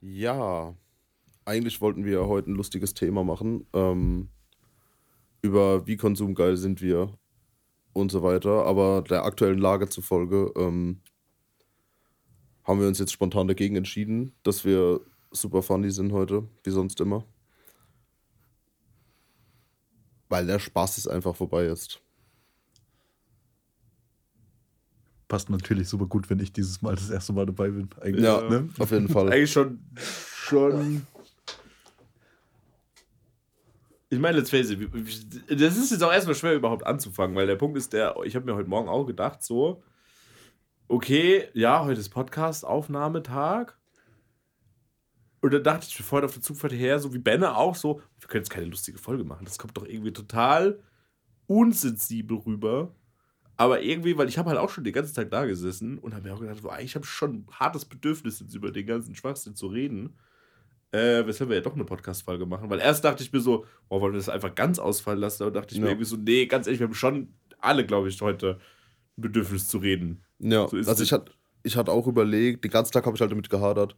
Ja, eigentlich wollten wir heute ein lustiges Thema machen. Ähm, über wie konsumgeil sind wir und so weiter. Aber der aktuellen Lage zufolge ähm, haben wir uns jetzt spontan dagegen entschieden, dass wir super funny sind heute, wie sonst immer. Weil der Spaß ist einfach vorbei ist. Passt natürlich super gut, wenn ich dieses Mal das erste Mal dabei bin. Eigentlich, ja, ne? auf jeden Fall. Eigentlich schon, schon ich meine, let's face it, das ist jetzt auch erstmal schwer überhaupt anzufangen, weil der Punkt ist der, ich habe mir heute Morgen auch gedacht, so, okay, ja, heute ist Podcast-Aufnahmetag. Und dann dachte ich mir vorhin auf der Zugfahrt her, so wie Benne auch, so, wir können jetzt keine lustige Folge machen. Das kommt doch irgendwie total unsensibel rüber. Aber irgendwie, weil ich habe halt auch schon den ganzen Tag da gesessen und habe mir auch gedacht, so, ich habe schon ein hartes Bedürfnis, jetzt über den ganzen Schwachsinn zu reden. Äh, weshalb wir ja doch eine Podcast-Folge machen. Weil erst dachte ich mir so, oh, wollen wir das einfach ganz ausfallen lassen? Und dachte ich ja. mir irgendwie so, nee, ganz ehrlich, wir haben schon alle, glaube ich, heute ein Bedürfnis zu reden. Ja, so also ich hatte ich hatte auch überlegt, den ganzen Tag habe ich halt damit gehadert,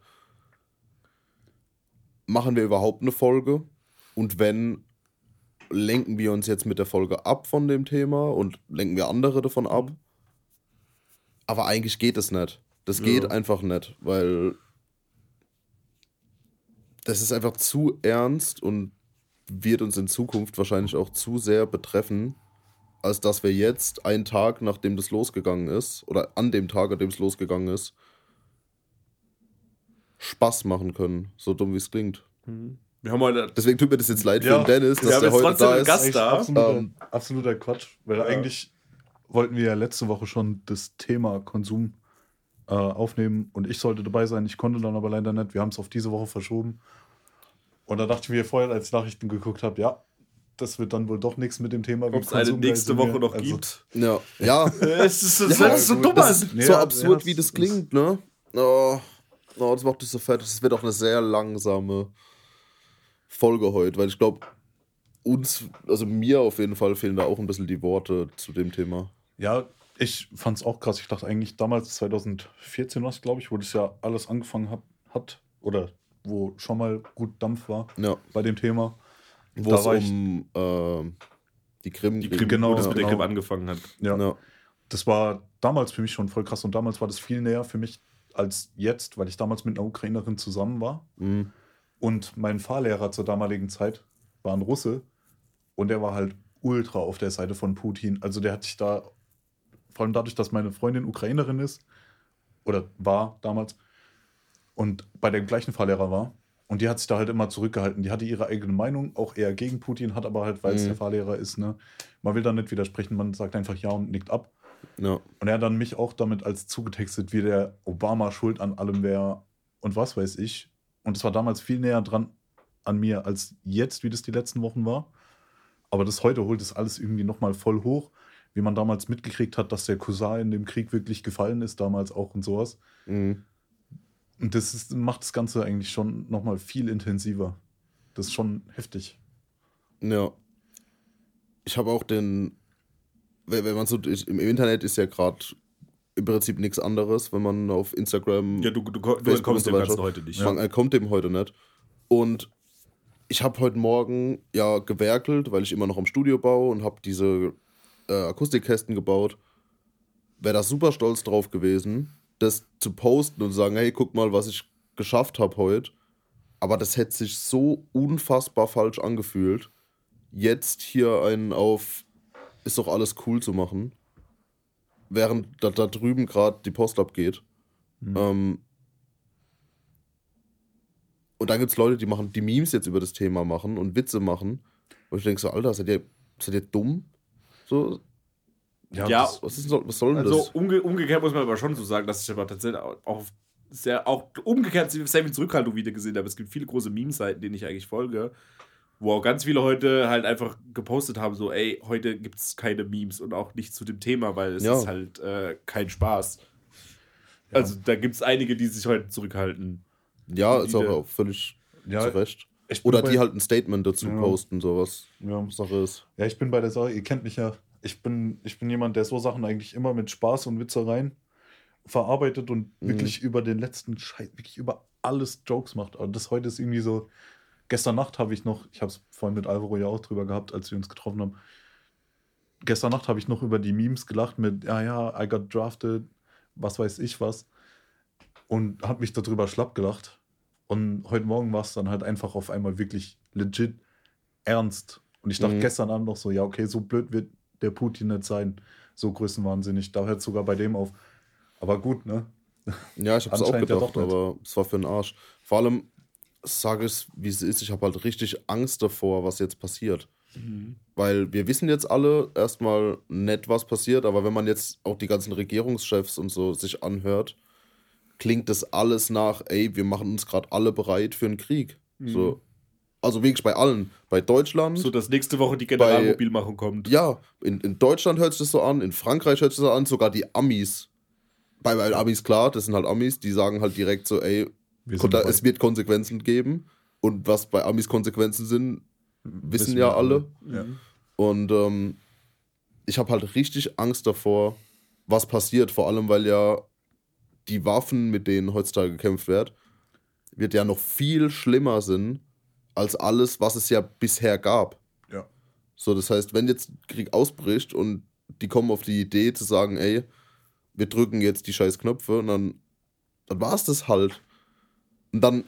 machen wir überhaupt eine Folge? Und wenn, lenken wir uns jetzt mit der Folge ab von dem Thema und lenken wir andere davon ab? Aber eigentlich geht es nicht. Das geht ja. einfach nicht, weil das ist einfach zu ernst und wird uns in Zukunft wahrscheinlich auch zu sehr betreffen, als dass wir jetzt einen Tag, nachdem das losgegangen ist, oder an dem Tag, an dem es losgegangen ist, Spaß machen können, so dumm wie es klingt. Mhm. Wir haben heute Deswegen tut mir das jetzt leid ja, für den Dennis, dass der heute da ist. Gast da. Absoluter, ähm, absoluter Quatsch, weil ja. eigentlich wollten wir ja letzte Woche schon das Thema Konsum äh, aufnehmen und ich sollte dabei sein. Ich konnte dann aber leider nicht. Wir haben es auf diese Woche verschoben. Und da dachte ich mir vorher, als ich Nachrichten geguckt habe, ja, das wird dann wohl doch nichts mit dem Thema. Ob es eine nächste Woche noch also, gibt. Ja. Ja. es ist, es ja, ist so dumm. Das, so absurd, wie das klingt, ne? Oh, oh, das macht das so fett. Das wird auch eine sehr langsame Folge heute, weil ich glaube, uns, also mir auf jeden Fall fehlen da auch ein bisschen die Worte zu dem Thema. Ja, ich fand es auch krass. Ich dachte eigentlich damals, 2014 war es, glaube ich, wo das ja alles angefangen hat, hat oder wo schon mal gut Dampf war ja. bei dem Thema. Wo da es um äh, die Krim, die Krim genau, das mit genau. der Krim angefangen hat. Ja. ja. Das war damals für mich schon voll krass und damals war das viel näher für mich als jetzt, weil ich damals mit einer Ukrainerin zusammen war. Mhm. Und mein Fahrlehrer zur damaligen Zeit war ein Russe und der war halt ultra auf der Seite von Putin. Also der hat sich da vor allem dadurch, dass meine Freundin Ukrainerin ist oder war damals und bei dem gleichen Fahrlehrer war. Und die hat sich da halt immer zurückgehalten. Die hatte ihre eigene Meinung, auch eher gegen Putin, hat aber halt, weil es mhm. der Fahrlehrer ist, ne, man will da nicht widersprechen, man sagt einfach ja und nickt ab. Ja. Und er hat dann mich auch damit als zugetextet, wie der Obama schuld an allem wäre und was weiß ich. Und es war damals viel näher dran an mir als jetzt, wie das die letzten Wochen war. Aber das heute holt es alles irgendwie nochmal voll hoch wie man damals mitgekriegt hat, dass der Cousin in dem Krieg wirklich gefallen ist, damals auch und sowas. Mhm. Und das ist, macht das Ganze eigentlich schon nochmal viel intensiver. Das ist schon heftig. Ja. Ich habe auch den, wenn man so, im Internet ist ja gerade im Prinzip nichts anderes, wenn man auf Instagram. Ja, du, du, du kommst dem Ganzen heute nicht. Man ja. kommt dem heute nicht. Und ich habe heute Morgen ja gewerkelt, weil ich immer noch am Studio baue und habe diese äh, Akustikkästen gebaut. Wäre da super stolz drauf gewesen, das zu posten und sagen, hey, guck mal, was ich geschafft habe heute. Aber das hätte sich so unfassbar falsch angefühlt, jetzt hier einen auf ist doch alles cool zu machen, während da, da drüben gerade die Post abgeht. Mhm. Ähm, und dann gibt es Leute, die machen die Memes jetzt über das Thema machen und Witze machen. Und ich denke so, Alter, seid ihr, seid ihr dumm? So, ja, ja was, was, ist, was soll denn also das? Umge umgekehrt muss man aber schon so sagen, dass ich aber tatsächlich auch sehr, auch umgekehrt sehr viel Zurückhaltung wieder gesehen habe. Es gibt viele große Meme-Seiten, denen ich eigentlich folge, wo auch ganz viele heute halt einfach gepostet haben, so, ey, heute gibt es keine Memes und auch nicht zu dem Thema, weil es ja. ist halt äh, kein Spaß. Ja. Also da gibt es einige, die sich heute zurückhalten. Ja, ist auch völlig ja, zu Recht. Oder die halt ein Statement dazu ja. posten, sowas ja. Sache ist. Ja, ich bin bei der Sache, ihr kennt mich ja, ich bin, ich bin jemand, der so Sachen eigentlich immer mit Spaß und Witzereien verarbeitet und mhm. wirklich über den letzten Scheiß, wirklich über alles Jokes macht. Aber das heute ist irgendwie so. Gestern Nacht habe ich noch, ich habe es vorhin mit Alvaro ja auch drüber gehabt, als wir uns getroffen haben. Gestern Nacht habe ich noch über die Memes gelacht mit, ja, ja, I got drafted, was weiß ich was. Und habe mich darüber schlapp gelacht. Und heute Morgen war es dann halt einfach auf einmal wirklich legit ernst. Und ich dachte mhm. gestern Abend noch so, ja, okay, so blöd wird der Putin nicht sein. So größenwahnsinnig. Da hört es sogar bei dem auf. Aber gut, ne? Ja, ich habe es auch gedacht, ja aber es war für den Arsch. Vor allem sage es, wie es ist, ich habe halt richtig Angst davor, was jetzt passiert. Mhm. Weil wir wissen jetzt alle erstmal nicht, was passiert, aber wenn man jetzt auch die ganzen Regierungschefs und so sich anhört, klingt das alles nach, ey, wir machen uns gerade alle bereit für einen Krieg. Mhm. So. Also wirklich bei allen. Bei Deutschland. So, dass nächste Woche die Generalmobilmachung kommt. Ja, in, in Deutschland hört sich das so an, in Frankreich hört sich das so an, sogar die Amis bei, bei Amis klar, das sind halt Amis, die sagen halt direkt so, ey, da, es wird Konsequenzen geben. Und was bei Amis Konsequenzen sind, wissen, wissen ja alle. Ja. Und ähm, ich habe halt richtig Angst davor, was passiert. Vor allem, weil ja die Waffen, mit denen heutzutage gekämpft wird, wird ja noch viel schlimmer sind als alles, was es ja bisher gab. Ja. So, das heißt, wenn jetzt Krieg ausbricht und die kommen auf die Idee zu sagen, ey, wir drücken jetzt die scheiß Knöpfe und dann, dann war es das halt. Und dann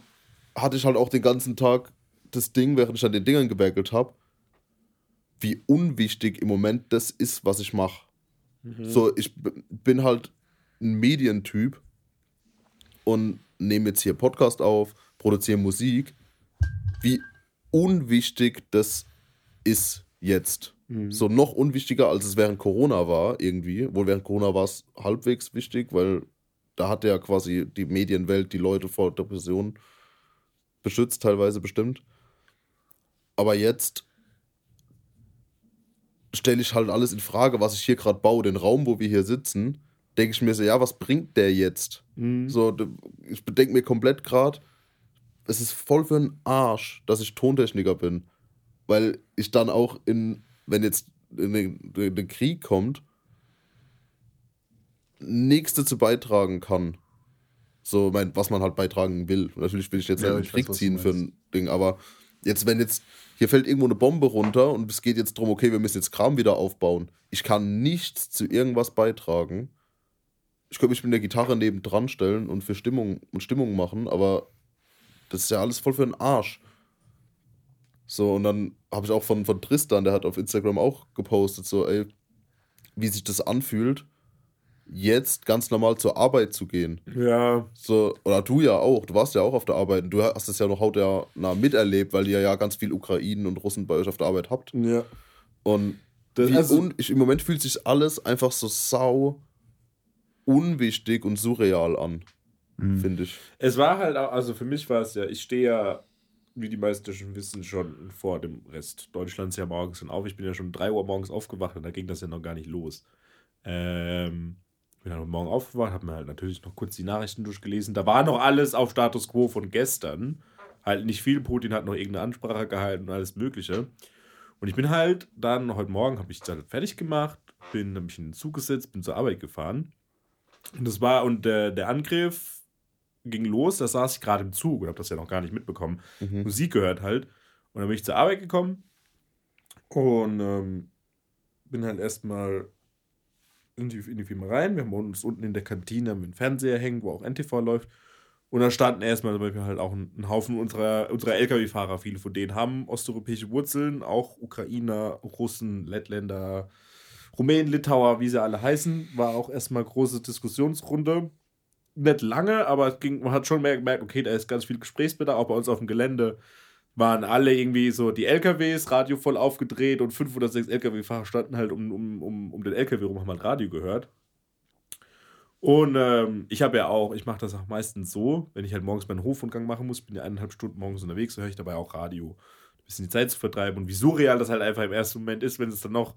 hatte ich halt auch den ganzen Tag das Ding, während ich an den Dingern gewerkelt habe, wie unwichtig im Moment das ist, was ich mache. Mhm. So, ich bin halt ein Medientyp und nehme jetzt hier Podcast auf, produziere Musik. Wie unwichtig das ist jetzt. Mhm. So noch unwichtiger, als es während Corona war, irgendwie. Wohl während Corona war es halbwegs wichtig, weil da hat ja quasi die Medienwelt die Leute vor Depressionen beschützt, teilweise bestimmt. Aber jetzt stelle ich halt alles in Frage, was ich hier gerade baue, den Raum, wo wir hier sitzen, denke ich mir so, ja, was bringt der jetzt? Mhm. So, ich bedenke mir komplett gerade, es ist voll für einen Arsch, dass ich Tontechniker bin. Weil ich dann auch in wenn jetzt der Krieg kommt, nichts dazu beitragen kann. So, mein, was man halt beitragen will. Natürlich will ich jetzt ja, einen Krieg weiß, ziehen für ein Ding, aber jetzt, wenn jetzt, hier fällt irgendwo eine Bombe runter und es geht jetzt darum, okay, wir müssen jetzt Kram wieder aufbauen. Ich kann nichts zu irgendwas beitragen. Ich könnte mich mit der Gitarre nebendran stellen und für Stimmung und Stimmung machen, aber das ist ja alles voll für den Arsch. So, und dann habe ich auch von, von Tristan, der hat auf Instagram auch gepostet, so, ey, wie sich das anfühlt, jetzt ganz normal zur Arbeit zu gehen. Ja. So, oder du ja auch, du warst ja auch auf der Arbeit und du hast das ja noch hautnah miterlebt, weil ihr ja ganz viel Ukrainen und Russen bei euch auf der Arbeit habt. Ja. Und, das, also, und ich, im Moment fühlt sich alles einfach so sau unwichtig und surreal an, mhm. finde ich. Es war halt auch, also für mich war es ja, ich stehe ja wie die meisten schon wissen, schon vor dem Rest Deutschlands ja morgens schon auf. Ich bin ja schon 3 Uhr morgens aufgewacht und da ging das ja noch gar nicht los. Ähm, bin dann morgen aufgewacht, habe mir halt natürlich noch kurz die Nachrichten durchgelesen. Da war noch alles auf Status Quo von gestern. Halt nicht viel. Putin hat noch irgendeine Ansprache gehalten und alles Mögliche. Und ich bin halt dann heute Morgen, habe ich dann fertig gemacht, bin, habe mich in den Zug gesetzt, bin zur Arbeit gefahren. Und das war, und der, der Angriff ging los, da saß ich gerade im Zug und habe das ja noch gar nicht mitbekommen. Mhm. Musik gehört halt. Und dann bin ich zur Arbeit gekommen und ähm, bin halt erstmal in die, in die Firma rein. Wir haben uns unten in der Kantine mit dem Fernseher hängen, wo auch NTV läuft. Und da standen erstmal zum Beispiel halt auch ein, Haufen unserer, unserer Lkw-Fahrer. Viele von denen haben osteuropäische Wurzeln, auch Ukrainer, Russen, Lettländer, Rumänen, Litauer, wie sie alle heißen. War auch erstmal große Diskussionsrunde nicht lange, aber es ging, man hat schon gemerkt, okay, da ist ganz viel Gesprächsbedarf. Auch bei uns auf dem Gelände waren alle irgendwie so die LKWs, Radio voll aufgedreht und fünf oder sechs LKW-Fahrer standen halt um, um, um, um den LKW rum, haben halt Radio gehört. Und ähm, ich habe ja auch, ich mache das auch meistens so, wenn ich halt morgens meinen Hofrundgang machen muss, bin ja eineinhalb Stunden morgens unterwegs, so höre ich dabei auch Radio. Ein bisschen die Zeit zu vertreiben und wie surreal das halt einfach im ersten Moment ist, wenn es dann noch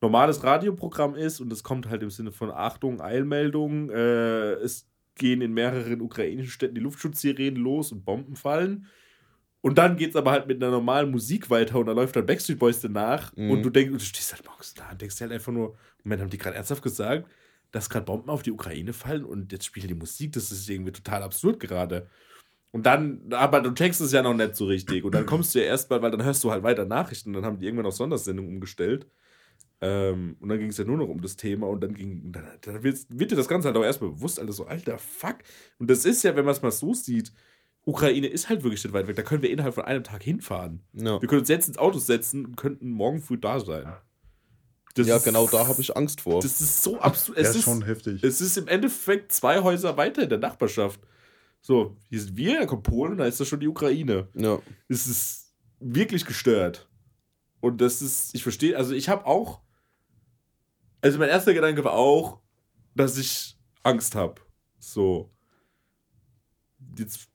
normales Radioprogramm ist und es kommt halt im Sinne von Achtung, Eilmeldung, äh, es gehen in mehreren ukrainischen Städten die Luftschutzsirenen los und Bomben fallen. Und dann geht es aber halt mit einer normalen Musik weiter und da läuft dann Backstreet Boys danach mhm. und du denkst, du stehst halt morgens da und denkst halt einfach nur, Moment, haben die gerade ernsthaft gesagt, dass gerade Bomben auf die Ukraine fallen und jetzt spielt die Musik, das ist irgendwie total absurd gerade. Und dann, aber du checkst es ja noch nicht so richtig. Und dann kommst du ja erstmal, weil dann hörst du halt weiter Nachrichten. Und dann haben die irgendwann auf Sondersendung umgestellt. Ähm, und dann ging es ja nur noch um das Thema. Und dann ging, dann, dann wird, wird dir das Ganze halt auch erstmal bewusst, Alter, so, alter Fuck. Und das ist ja, wenn man es mal so sieht, Ukraine ist halt wirklich nicht weit weg. Da können wir innerhalb von einem Tag hinfahren. Ja. Wir können uns jetzt ins Auto setzen und könnten morgen früh da sein. Das ja, genau da habe ich Angst vor. Das ist so absurd. Es ist schon heftig. Es ist im Endeffekt zwei Häuser weiter in der Nachbarschaft. So, hier sind wir, da kommt Polen, da ist da schon die Ukraine. Ja. Es ist wirklich gestört. Und das ist, ich verstehe, also ich habe auch, also mein erster Gedanke war auch, dass ich Angst habe. So. Jetzt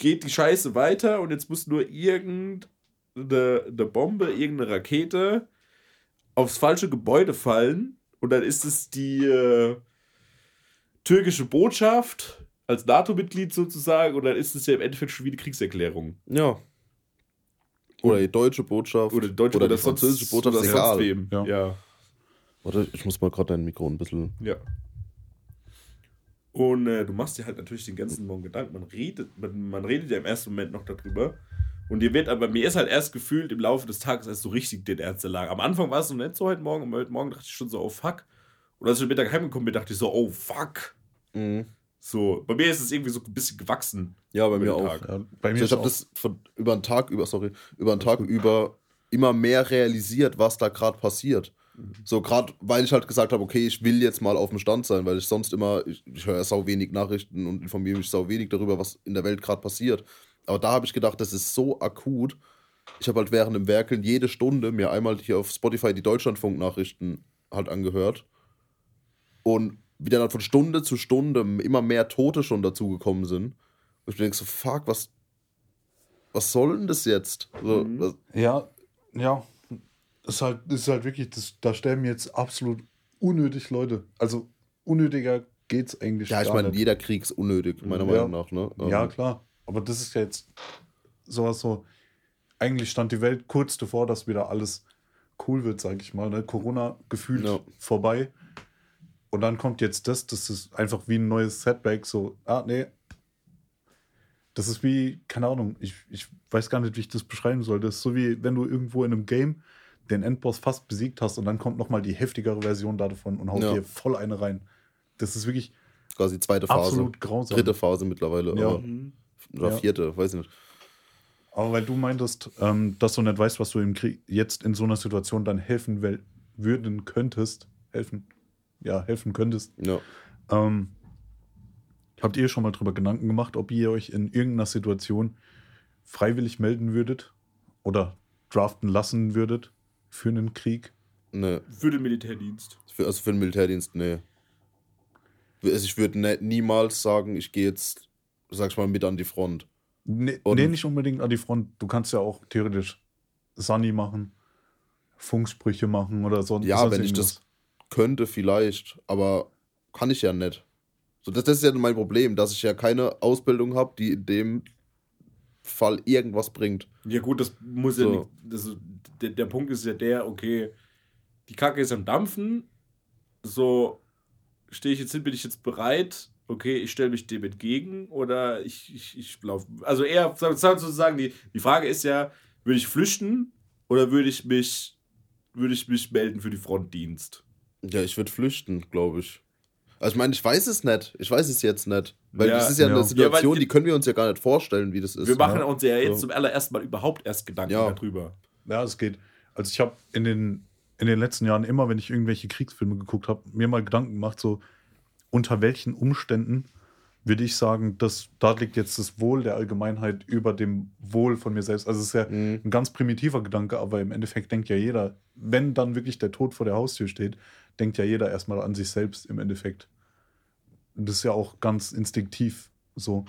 geht die Scheiße weiter und jetzt muss nur irgendeine eine Bombe, irgendeine Rakete aufs falsche Gebäude fallen und dann ist es die äh, türkische Botschaft als NATO-Mitglied sozusagen und dann ist es ja im Endeffekt schon wie eine Kriegserklärung. Ja. Oder die deutsche Botschaft. Oder die deutsche oder die französische Botschaft. Oder. Ja. ja. Warte, ich muss mal gerade dein Mikro ein bisschen. Ja. Und äh, du machst dir halt natürlich den ganzen Morgen Gedanken. Man redet, man, man redet ja im ersten Moment noch darüber. Und dir wird aber, mir ist halt erst gefühlt im Laufe des Tages erst so richtig den Ernst erlagen. Am Anfang war es noch nicht so heute Morgen, aber heute Morgen dachte ich schon so, oh fuck. Und als ich Mittag heimgekommen bin, dachte ich so, oh fuck. Mhm. So, bei mir ist es irgendwie so ein bisschen gewachsen. Ja, bei mir auch. Ja, bei mir also ich habe das von, über einen Tag über, sorry, über einen Tag über immer mehr realisiert, was da gerade passiert. So, gerade weil ich halt gesagt habe, okay, ich will jetzt mal auf dem Stand sein, weil ich sonst immer, ich, ich höre sau wenig Nachrichten und informiere mich sau wenig darüber, was in der Welt gerade passiert. Aber da habe ich gedacht, das ist so akut. Ich habe halt während dem Werkeln jede Stunde mir einmal hier auf Spotify die Deutschlandfunk-Nachrichten halt angehört. Und wie dann halt von Stunde zu Stunde immer mehr Tote schon dazugekommen sind. Und ich denke so, fuck, was, was soll denn das jetzt? So, mhm. ja, ja. Das ist halt, ist halt wirklich, das, da sterben jetzt absolut unnötig Leute. Also unnötiger geht's eigentlich Ja, ich meine, jeder Krieg ist unnötig, meiner ja. Meinung nach. Ne? Ja, ähm. klar. Aber das ist ja jetzt sowas so. Eigentlich stand die Welt kurz davor, dass wieder alles cool wird, sag ich mal. Ne? Corona gefühlt ja. vorbei. Und dann kommt jetzt das, das ist einfach wie ein neues Setback, so, ah, nee. Das ist wie, keine Ahnung, ich, ich weiß gar nicht, wie ich das beschreiben soll. Das ist so wie, wenn du irgendwo in einem Game den Endboss fast besiegt hast und dann kommt nochmal die heftigere Version davon und haut ja. dir voll eine rein. Das ist wirklich. Quasi zweite Phase. Absolut grausam. Dritte Phase mittlerweile. Ja. Mhm. Oder ja. vierte, weiß ich nicht. Aber weil du meintest, ähm, dass du nicht weißt, was du im Krieg jetzt in so einer Situation dann helfen würden könntest, helfen ja, helfen könntest. Ja. Ähm, habt ihr schon mal drüber Gedanken gemacht, ob ihr euch in irgendeiner Situation freiwillig melden würdet oder draften lassen würdet für einen Krieg? Nee. Für den Militärdienst. Für, also für den Militärdienst, nee. Also ich würde ne, niemals sagen, ich gehe jetzt, sag ich mal, mit an die Front. Nee, nee, nicht unbedingt an die Front. Du kannst ja auch theoretisch Sunny machen, Funksprüche machen oder sonst. Ja, wenn ich das könnte vielleicht, aber kann ich ja nicht. So, das, das ist ja mein Problem, dass ich ja keine Ausbildung habe, die in dem Fall irgendwas bringt. Ja, gut, das muss so. ja nicht. Das, der, der Punkt ist ja der, okay, die Kacke ist am Dampfen. So, stehe ich jetzt hin, bin ich jetzt bereit? Okay, ich stelle mich dem entgegen oder ich, ich, ich laufe. Also eher sozusagen, die, die Frage ist ja, würde ich flüchten oder würde ich mich, würde ich mich melden für die Frontdienst? Ja, ich würde flüchten, glaube ich. Also ich meine, ich weiß es nicht. Ich weiß es jetzt nicht. Weil ja, das ist ja, ja. eine Situation, ja, die können wir uns ja gar nicht vorstellen, wie das ist. Wir machen ne? uns ja jetzt so. zum allerersten Mal überhaupt erst Gedanken darüber. Ja, es geht. Also ich habe in den, in den letzten Jahren immer, wenn ich irgendwelche Kriegsfilme geguckt habe, mir mal Gedanken gemacht, so unter welchen Umständen würde ich sagen, dass da liegt jetzt das Wohl der Allgemeinheit über dem Wohl von mir selbst. Also es ist ja mhm. ein ganz primitiver Gedanke, aber im Endeffekt denkt ja jeder, wenn dann wirklich der Tod vor der Haustür steht, denkt ja jeder erstmal an sich selbst im Endeffekt. Das ist ja auch ganz instinktiv so.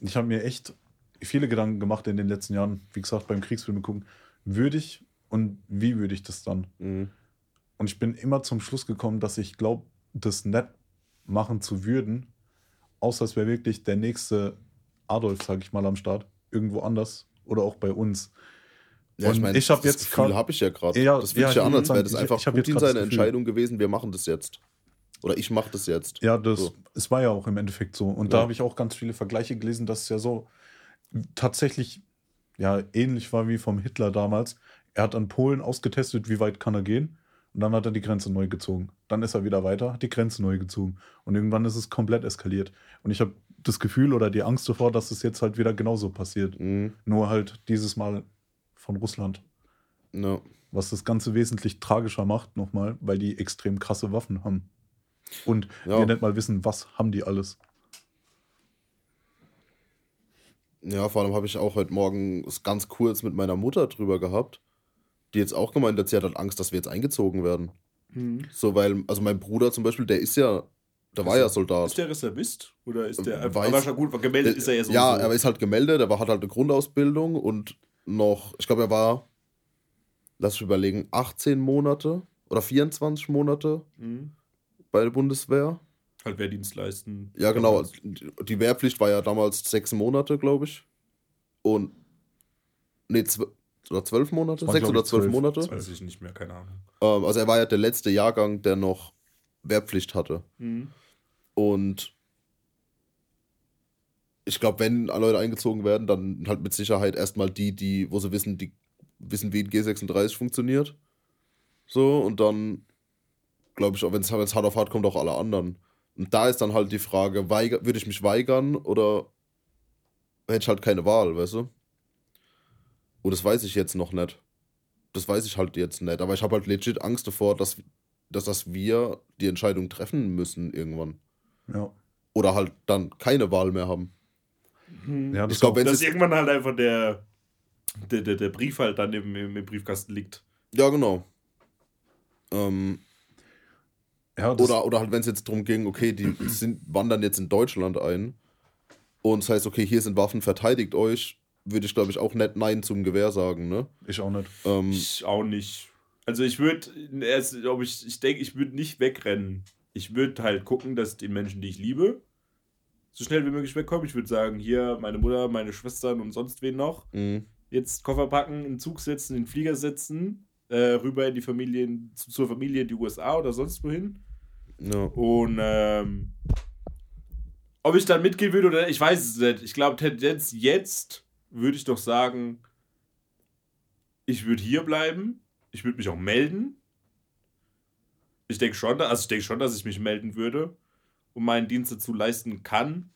Ich habe mir echt viele Gedanken gemacht in den letzten Jahren, wie gesagt, beim Kriegsfilme gucken, würde ich und wie würde ich das dann? Mhm. Und ich bin immer zum Schluss gekommen, dass ich glaube, das nett machen zu würden, außer es wäre wirklich der nächste Adolf, sag ich mal, am Start, irgendwo anders oder auch bei uns. Ja, ich meine, ich habe jetzt Gefühl habe ich ja gerade. Ja, das fühlt ja, ja an, als wäre das einfach ich, ich Putin seine Entscheidung gewesen, wir machen das jetzt. Oder ich mache das jetzt. Ja, das, so. es war ja auch im Endeffekt so. Und ja. da habe ich auch ganz viele Vergleiche gelesen, dass es ja so tatsächlich ja ähnlich war wie vom Hitler damals. Er hat an Polen ausgetestet, wie weit kann er gehen. Und dann hat er die Grenze neu gezogen. Dann ist er wieder weiter, hat die Grenze neu gezogen. Und irgendwann ist es komplett eskaliert. Und ich habe das Gefühl oder die Angst davor, dass es jetzt halt wieder genauso passiert. Mhm. Nur halt dieses Mal von Russland. No. Was das Ganze wesentlich tragischer macht, nochmal, weil die extrem krasse Waffen haben. Und ja. wir nicht mal wissen, was haben die alles. Ja, vor allem habe ich auch heute Morgen ganz kurz mit meiner Mutter drüber gehabt die jetzt auch gemeint hat, sie hat halt Angst, dass wir jetzt eingezogen werden. Mhm. So, weil, also mein Bruder zum Beispiel, der ist ja, der ist war ja Soldat. Ist der Reservist? Oder ist der einfach, Weiß, aber gut, gemeldet der, ist er jetzt Ja, so. er ist halt gemeldet, er war, hat halt eine Grundausbildung und noch, ich glaube, er war, lass ich überlegen, 18 Monate oder 24 Monate mhm. Bei der Bundeswehr. Halt Wehrdienst leisten. Ja, genau. Die Wehrpflicht war ja damals sechs Monate, glaube ich. Und, nee, oder zwölf Monate? Sechs oder zwölf, Monate? Das weiß ich nicht mehr, keine Ahnung. Ähm, also er war ja der letzte Jahrgang, der noch Wehrpflicht hatte. Mhm. Und ich glaube, wenn Leute eingezogen werden, dann halt mit Sicherheit erstmal die, die, wo sie wissen, die wissen, wie ein G36 funktioniert. So, und dann glaube ich, wenn es hart auf hart kommt, auch alle anderen. Und da ist dann halt die Frage, würde ich mich weigern oder hätte ich halt keine Wahl, weißt du? Und das weiß ich jetzt noch nicht. Das weiß ich halt jetzt nicht. Aber ich habe halt legit Angst davor, dass, dass, dass wir die Entscheidung treffen müssen irgendwann. Ja. Oder halt dann keine Wahl mehr haben. Mhm. Ja, das ich glaube, wenn dass irgendwann halt einfach der, der, der, der Brief halt dann im, im, im Briefkasten liegt. Ja, genau. Ähm, ja, oder, oder halt, wenn es jetzt darum ging, okay, die sind, wandern jetzt in Deutschland ein und das heißt, okay, hier sind Waffen, verteidigt euch, würde ich, glaube ich, auch nicht Nein zum Gewehr sagen, ne? Ich auch nicht. Ähm, ich auch nicht. Also ich würde, ich, ich denke, ich würde nicht wegrennen. Ich würde halt gucken, dass die Menschen, die ich liebe, so schnell wie möglich wegkommen. Ich würde sagen, hier meine Mutter, meine Schwestern und sonst wen noch. Mhm. Jetzt Koffer packen, in den Zug setzen, in den Flieger setzen, äh, rüber in die Familie, zur Familie in die USA oder sonst wohin. No. Und ähm, ob ich dann mitgehen würde oder ich weiß es nicht. Ich glaube, Tendenz jetzt würde ich doch sagen, ich würde hier bleiben. Ich würde mich auch melden. Ich denke schon, also ich denke schon, dass ich mich melden würde und meinen Dienst dazu leisten kann.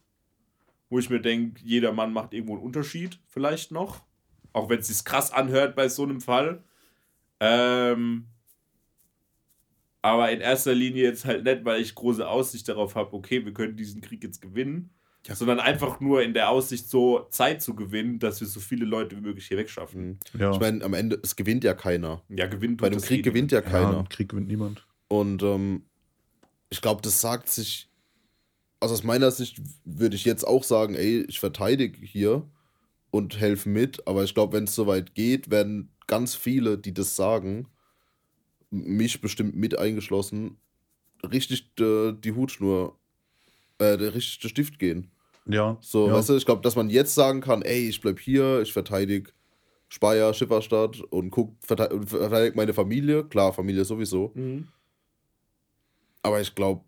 Wo ich mir denke, jeder Mann macht irgendwo einen Unterschied, vielleicht noch. Auch wenn es sich krass anhört bei so einem Fall. Ähm, aber in erster Linie jetzt halt nicht, weil ich große Aussicht darauf habe, okay, wir können diesen Krieg jetzt gewinnen, ja. sondern einfach nur in der Aussicht, so Zeit zu gewinnen, dass wir so viele Leute wie möglich hier wegschaffen. Mhm. Ja. Ich meine, am Ende, es gewinnt ja keiner. Ja, gewinnt Bei einem Krieg gewinnt ja keiner. Ja, Krieg gewinnt niemand. Und ähm, ich glaube, das sagt sich, also aus meiner Sicht würde ich jetzt auch sagen, ey, ich verteidige hier und helfe mit, aber ich glaube, wenn es soweit geht, werden ganz viele, die das sagen, mich bestimmt mit eingeschlossen, richtig äh, die Hutschnur, äh, der richtige Stift gehen. Ja. So, ja. weißt du, ich glaube, dass man jetzt sagen kann, ey, ich bleib hier, ich verteidige Speyer, Schifferstadt und guck, verteidige verteidig meine Familie. Klar, Familie sowieso. Mhm. Aber ich glaube,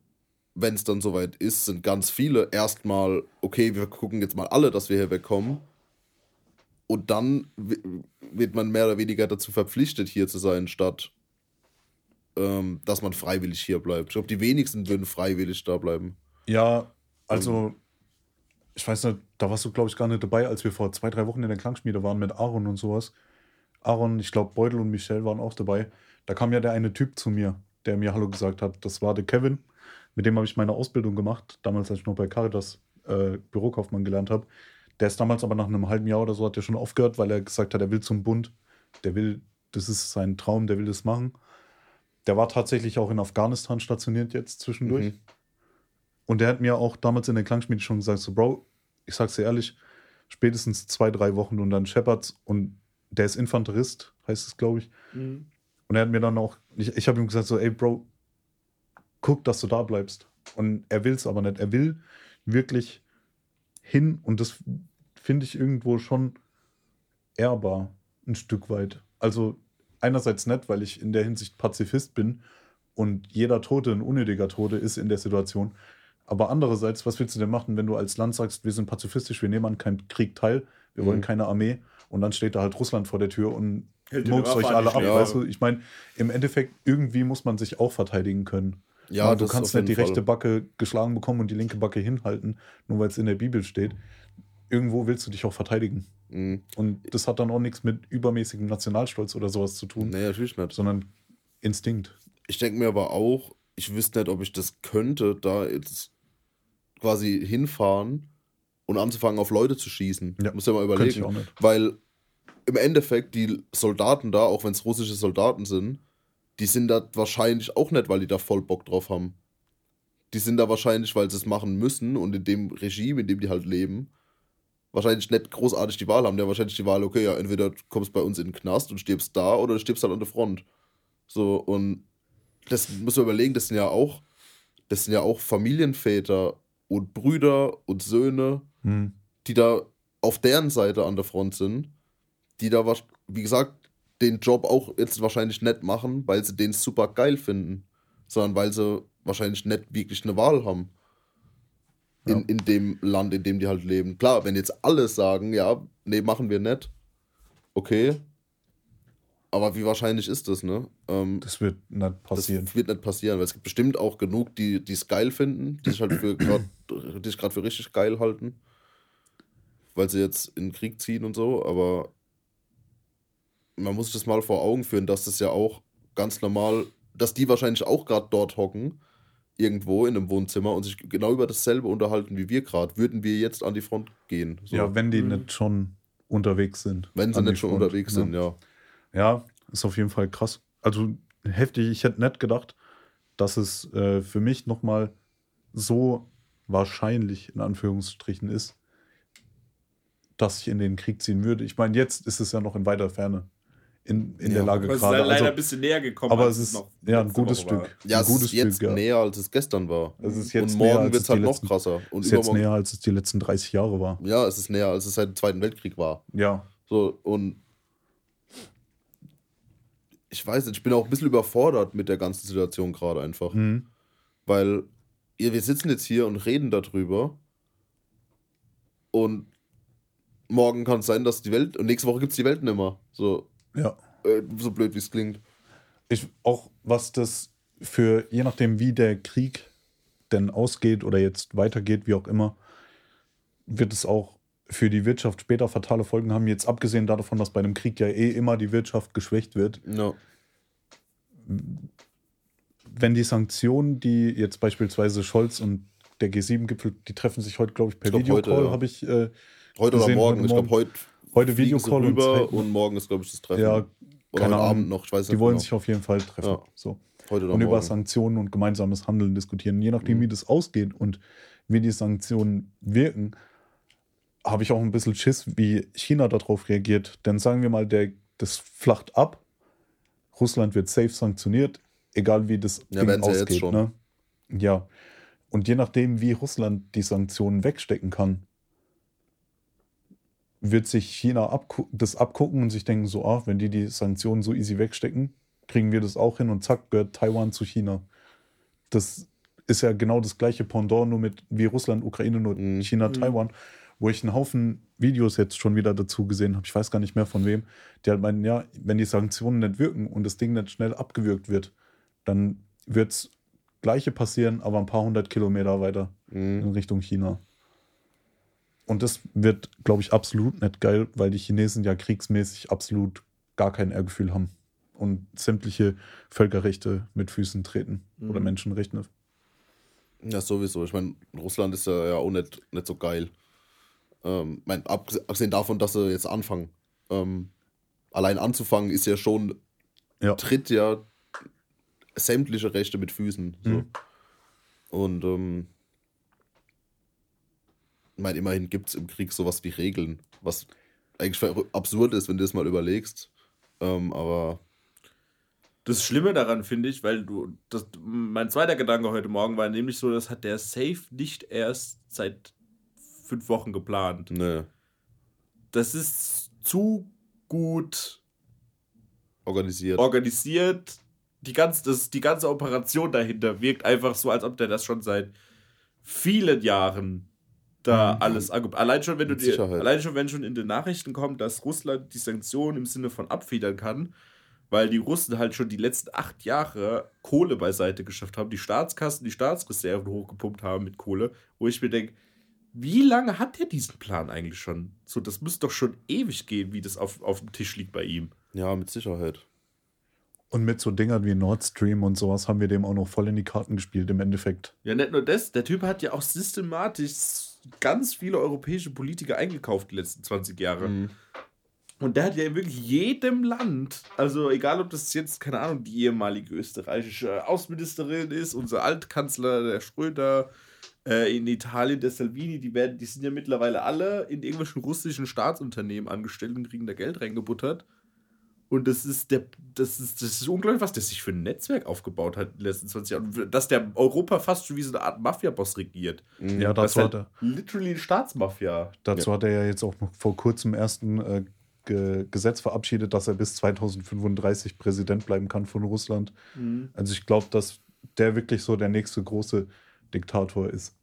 wenn es dann soweit ist, sind ganz viele erstmal, okay, wir gucken jetzt mal alle, dass wir hier wegkommen. Und dann wird man mehr oder weniger dazu verpflichtet, hier zu sein, statt ähm, dass man freiwillig hier bleibt. Ich glaube, die wenigsten würden freiwillig da bleiben. Ja, also ich weiß nicht, da warst du, glaube ich, gar nicht dabei, als wir vor zwei, drei Wochen in der Klangschmiede waren mit Aaron und sowas. Aaron, ich glaube, Beutel und Michelle waren auch dabei. Da kam ja der eine Typ zu mir, der mir Hallo gesagt hat. Das war der Kevin. Mit dem habe ich meine Ausbildung gemacht, damals, als ich noch bei Caritas äh, Bürokaufmann gelernt habe. Der ist damals aber nach einem halben Jahr oder so, hat er schon aufgehört, weil er gesagt hat, er will zum Bund. Der will, das ist sein Traum, der will das machen. Der war tatsächlich auch in Afghanistan stationiert jetzt zwischendurch. Mhm. Und der hat mir auch damals in der Klangschmiede schon gesagt: So, Bro, ich sag's dir ehrlich, spätestens zwei, drei Wochen und dann Shepherds und der ist Infanterist, heißt es, glaube ich. Mhm. Und er hat mir dann auch, ich, ich habe ihm gesagt: So, ey, Bro, guck, dass du da bleibst. Und er will es aber nicht. Er will wirklich hin und das finde ich irgendwo schon ehrbar, ein Stück weit. Also einerseits nett, weil ich in der Hinsicht Pazifist bin und jeder Tote ein unnötiger Tote ist in der Situation. Aber andererseits, was willst du denn machen, wenn du als Land sagst, wir sind pazifistisch, wir nehmen an keinem Krieg teil, wir mhm. wollen keine Armee und dann steht da halt Russland vor der Tür und murks euch alle ab, ja. weißt du? Ich meine, im Endeffekt, irgendwie muss man sich auch verteidigen können. Ja, du kannst nicht die Fall. rechte Backe geschlagen bekommen und die linke Backe hinhalten, nur weil es in der Bibel steht. Irgendwo willst du dich auch verteidigen. Mhm. Und das hat dann auch nichts mit übermäßigem Nationalstolz oder sowas zu tun. Nee, natürlich nicht. Sondern Instinkt. Ich denke mir aber auch, ich wüsste nicht, ob ich das könnte, da jetzt quasi hinfahren und anzufangen, auf Leute zu schießen. Ja. Muss ja mal überlegen. Weil im Endeffekt die Soldaten da, auch wenn es russische Soldaten sind, die sind da wahrscheinlich auch nicht, weil die da voll Bock drauf haben. Die sind da wahrscheinlich, weil sie es machen müssen und in dem Regime, in dem die halt leben, wahrscheinlich nicht großartig die Wahl haben. Haben wahrscheinlich die Wahl, okay, ja, entweder du kommst bei uns in den Knast und stirbst da oder du stirbst halt an der Front. So, und das muss man überlegen, das sind ja auch, das sind ja auch Familienväter und Brüder und Söhne, hm. die da auf deren Seite an der Front sind, die da, wie gesagt, den Job auch jetzt wahrscheinlich nicht machen, weil sie den super geil finden, sondern weil sie wahrscheinlich nicht wirklich eine Wahl haben. In, ja. in dem Land, in dem die halt leben. Klar, wenn jetzt alle sagen, ja, nee, machen wir nicht, okay. Aber wie wahrscheinlich ist das, ne? Ähm, das wird nicht passieren. Das wird nicht passieren, weil es gibt bestimmt auch genug, die es geil finden, die sich halt für grad, die sich gerade für richtig geil halten. Weil sie jetzt in den Krieg ziehen und so, aber man muss sich das mal vor Augen führen, dass das ja auch ganz normal, dass die wahrscheinlich auch gerade dort hocken, irgendwo in einem Wohnzimmer und sich genau über dasselbe unterhalten wie wir gerade. Würden wir jetzt an die Front gehen? So. Ja, wenn die mhm. nicht schon unterwegs sind. Wenn sie nicht schon Front, unterwegs ja. sind, ja. Ja, ist auf jeden Fall krass. Also heftig. Ich hätte nicht gedacht, dass es äh, für mich nochmal so wahrscheinlich in Anführungsstrichen ist, dass ich in den Krieg ziehen würde. Ich meine, jetzt ist es ja noch in weiter Ferne in, in ja, der Lage gerade. Es ist leider also, ein bisschen näher gekommen. Aber es ist noch ja, ein gutes Stück. War. Ja, ein gutes es ist jetzt Stück, näher, als es gestern war. Es ist jetzt und morgen wird es halt noch krasser. Und es ist jetzt näher, als es die letzten 30 Jahre war. Ja, es ist näher, als es seit dem Zweiten Weltkrieg war. Ja. So, und ich weiß nicht, ich bin auch ein bisschen überfordert mit der ganzen Situation gerade einfach. Mhm. Weil wir sitzen jetzt hier und reden darüber und morgen kann es sein, dass die Welt, und nächste Woche gibt es die Welt nicht mehr. So, ja. Äh, so blöd wie es klingt. Ich, auch was das für, je nachdem, wie der Krieg denn ausgeht oder jetzt weitergeht, wie auch immer, wird es auch für die Wirtschaft später fatale Folgen haben. Jetzt abgesehen davon, dass bei einem Krieg ja eh immer die Wirtschaft geschwächt wird. No. Wenn die Sanktionen, die jetzt beispielsweise Scholz und der G7-Gipfel, die treffen sich heute, glaube ich, per Videocall, ja. habe ich. Äh, heute gesehen, oder morgen, ich glaube, heute heute Videocall und, und, morgen ist, glaube ich, das Treffen. Ja, oder heute Abend noch, ich weiß nicht. Die wollen genau. sich auf jeden Fall treffen. Ja. So. Heute und morgen. über Sanktionen und gemeinsames Handeln diskutieren. Je nachdem, mhm. wie das ausgeht und wie die Sanktionen wirken, habe ich auch ein bisschen Schiss, wie China darauf reagiert. Denn sagen wir mal, der, das flacht ab. Russland wird safe sanktioniert, egal wie das ja, Ding ausgeht. Ja, ne? ja. Und je nachdem, wie Russland die Sanktionen wegstecken kann, wird sich China abgu das abgucken und sich denken, so, ah, wenn die die Sanktionen so easy wegstecken, kriegen wir das auch hin und zack, gehört Taiwan zu China. Das ist ja genau das gleiche Pendant, nur mit wie Russland, Ukraine, nur mhm. China, mhm. Taiwan, wo ich einen Haufen Videos jetzt schon wieder dazu gesehen habe, ich weiß gar nicht mehr von wem, die halt meinen, ja, wenn die Sanktionen nicht wirken und das Ding nicht schnell abgewürgt wird, dann wird es gleiche passieren, aber ein paar hundert Kilometer weiter mhm. in Richtung China. Und das wird, glaube ich, absolut nicht geil, weil die Chinesen ja kriegsmäßig absolut gar kein Ehrgefühl haben und sämtliche Völkerrechte mit Füßen treten mhm. oder Menschenrechte. Ja, sowieso. Ich meine, Russland ist ja auch nicht, nicht so geil. Ähm, mein, abgesehen davon, dass sie jetzt anfangen. Ähm, allein anzufangen ist ja schon, ja. tritt ja sämtliche Rechte mit Füßen. So. Mhm. Und ähm, ich meine, immerhin gibt es im Krieg sowas wie Regeln, was eigentlich absurd ist, wenn du das mal überlegst. Ähm, aber. Das Schlimme daran finde ich, weil du, das, mein zweiter Gedanke heute Morgen war nämlich so, das hat der Safe nicht erst seit fünf Wochen geplant. Nee. Das ist zu gut organisiert. Organisiert, die ganze, das, die ganze Operation dahinter wirkt einfach so, als ob der das schon seit vielen Jahren da mhm. alles Allein schon, wenn du dir, allein schon, wenn schon in den Nachrichten kommt, dass Russland die Sanktionen im Sinne von abfedern kann, weil die Russen halt schon die letzten acht Jahre Kohle beiseite geschafft haben, die Staatskassen, die Staatsreserven hochgepumpt haben mit Kohle, wo ich mir denke, wie lange hat er diesen Plan eigentlich schon? So, das müsste doch schon ewig gehen, wie das auf, auf dem Tisch liegt bei ihm. Ja, mit Sicherheit. Und mit so Dingern wie Nord Stream und sowas haben wir dem auch noch voll in die Karten gespielt, im Endeffekt. Ja, nicht nur das, der Typ hat ja auch systematisch ganz viele europäische Politiker eingekauft die letzten 20 Jahre. Mhm. Und der hat ja wirklich jedem Land, also egal ob das jetzt, keine Ahnung, die ehemalige österreichische Außenministerin ist, unser Altkanzler, der Schröder, äh, in Italien der Salvini, die werden, die sind ja mittlerweile alle in irgendwelchen russischen Staatsunternehmen angestellt und kriegen da Geld reingebuttert. Und das ist der, das ist, das ist unglaublich, was der sich für ein Netzwerk aufgebaut hat in den letzten 20 Jahren. Dass der Europa fast schon wie so eine Art Mafia-Boss regiert. Ja, dazu halt hat er. Literally Staatsmafia. Dazu ja. hat er ja jetzt auch noch vor kurzem ersten äh, Gesetz verabschiedet, dass er bis 2035 Präsident bleiben kann von Russland. Mhm. Also ich glaube, dass der wirklich so der nächste große Diktator ist.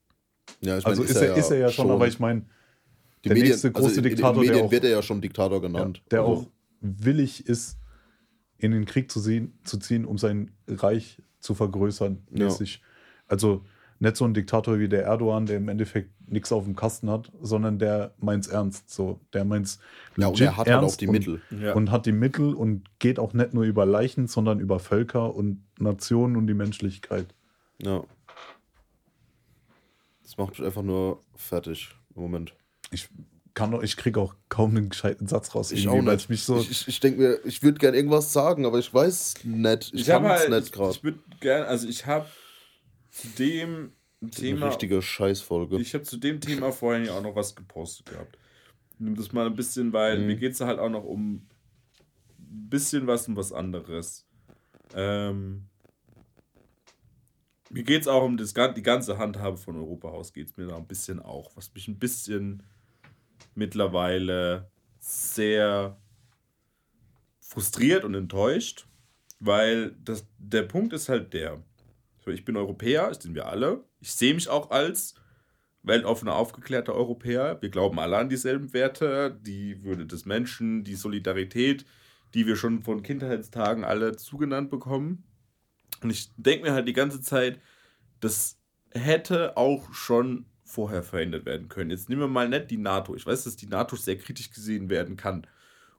Ja, ich mein, also ist, er, ist er ja schon, schon, aber ich meine, der Medien, nächste große also Diktator. In den Medien auch, wird er ja schon Diktator genannt. Ja, der also. auch willig ist, in den Krieg zu, sehen, zu ziehen, um sein Reich zu vergrößern. Mäßig. Ja. Also nicht so ein Diktator wie der Erdogan, der im Endeffekt nichts auf dem Kasten hat, sondern der meint's ernst. So, der meint's ja, und er hat halt auch die und, Mittel. Ja. Und hat die Mittel und geht auch nicht nur über Leichen, sondern über Völker und Nationen und die Menschlichkeit. Ja. Das macht mich einfach nur fertig im Moment. Ich kann doch, ich kriege auch kaum einen gescheiten Satz raus. Ich auch nicht. Mich so ich ich, ich denke mir, ich würde gerne irgendwas sagen, aber ich weiß nicht. Ich, ich kann es halt, nicht gerade. Ich, ich würde gerne, also ich habe zu dem Thema. Eine richtige Scheißfolge. Ich habe zu dem Thema vorhin ja auch noch was gepostet gehabt. Nimm das mal ein bisschen, weil mhm. mir geht es halt auch noch um ein bisschen was um was anderes. Ähm, mir geht es auch um das, die ganze Handhabe von Europahaus, geht es mir da ein bisschen auch, was mich ein bisschen mittlerweile sehr frustriert und enttäuscht, weil das, der Punkt ist halt der, ich bin Europäer, das sind wir alle. Ich sehe mich auch als weltoffener, aufgeklärter Europäer. Wir glauben alle an dieselben Werte, die Würde des Menschen, die Solidarität, die wir schon von Kindheitstagen alle zugenannt bekommen. Und ich denke mir halt die ganze Zeit, das hätte auch schon vorher verhindert werden können. Jetzt nehmen wir mal nicht die NATO. Ich weiß, dass die NATO sehr kritisch gesehen werden kann.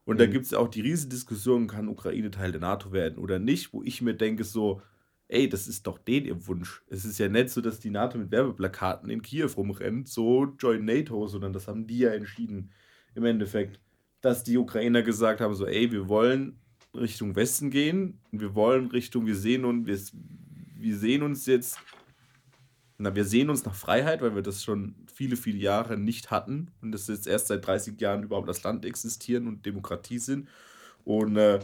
Und mhm. da gibt es ja auch die riesige Diskussion, kann Ukraine Teil der NATO werden oder nicht, wo ich mir denke, so, ey, das ist doch den ihr Wunsch. Es ist ja nicht so, dass die NATO mit Werbeplakaten in Kiew rumrennt, so join NATO, sondern das haben die ja entschieden im Endeffekt, dass die Ukrainer gesagt haben, so, ey, wir wollen Richtung Westen gehen, wir wollen Richtung, wir sehen uns, wir, wir sehen uns jetzt, na, wir sehen uns nach Freiheit, weil wir das schon viele, viele Jahre nicht hatten und das jetzt erst seit 30 Jahren überhaupt das Land existieren und Demokratie sind. Und äh,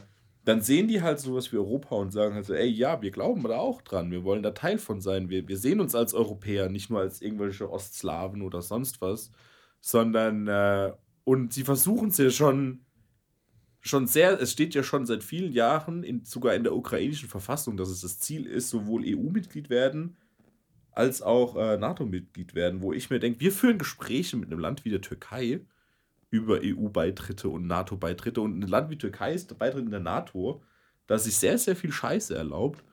dann sehen die halt sowas wie Europa und sagen halt so, ey, ja, wir glauben da auch dran, wir wollen da Teil von sein, wir, wir sehen uns als Europäer, nicht nur als irgendwelche Ostslawen oder sonst was, sondern, äh, und sie versuchen es ja schon, schon sehr, es steht ja schon seit vielen Jahren, in, sogar in der ukrainischen Verfassung, dass es das Ziel ist, sowohl EU-Mitglied werden, als auch äh, NATO-Mitglied werden, wo ich mir denke, wir führen Gespräche mit einem Land wie der Türkei, über EU-Beitritte und NATO-Beitritte. Und ein Land wie Türkei ist Beitritt in der NATO, das sich sehr, sehr viel Scheiße erlaubt.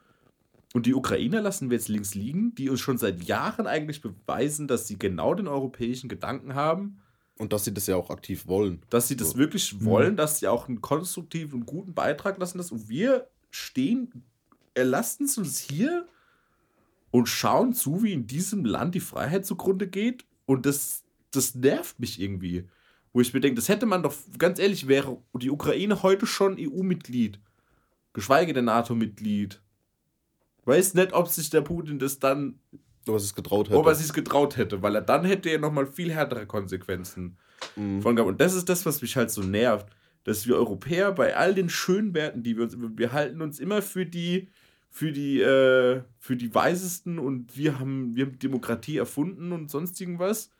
Und die Ukrainer lassen wir jetzt links liegen, die uns schon seit Jahren eigentlich beweisen, dass sie genau den europäischen Gedanken haben. Und dass sie das ja auch aktiv wollen. Dass sie das so. wirklich mhm. wollen, dass sie auch einen konstruktiven und guten Beitrag lassen. Lassen. Und wir stehen, erlassen es uns hier und schauen zu, wie in diesem Land die Freiheit zugrunde geht. Und das, das nervt mich irgendwie. Wo ich mir denke, das hätte man doch, ganz ehrlich, wäre die Ukraine heute schon EU-Mitglied. Geschweige denn NATO-Mitglied. Weiß nicht, ob sich der Putin das dann. Ob er sich getraut hätte. Ob er sich getraut hätte, weil er dann hätte er nochmal viel härtere Konsequenzen mhm. von gehabt. Und das ist das, was mich halt so nervt. Dass wir Europäer bei all den schönen Werten, die wir uns, wir halten uns immer für die, für die, äh, für die weisesten und wir haben, wir haben Demokratie erfunden und sonst irgendwas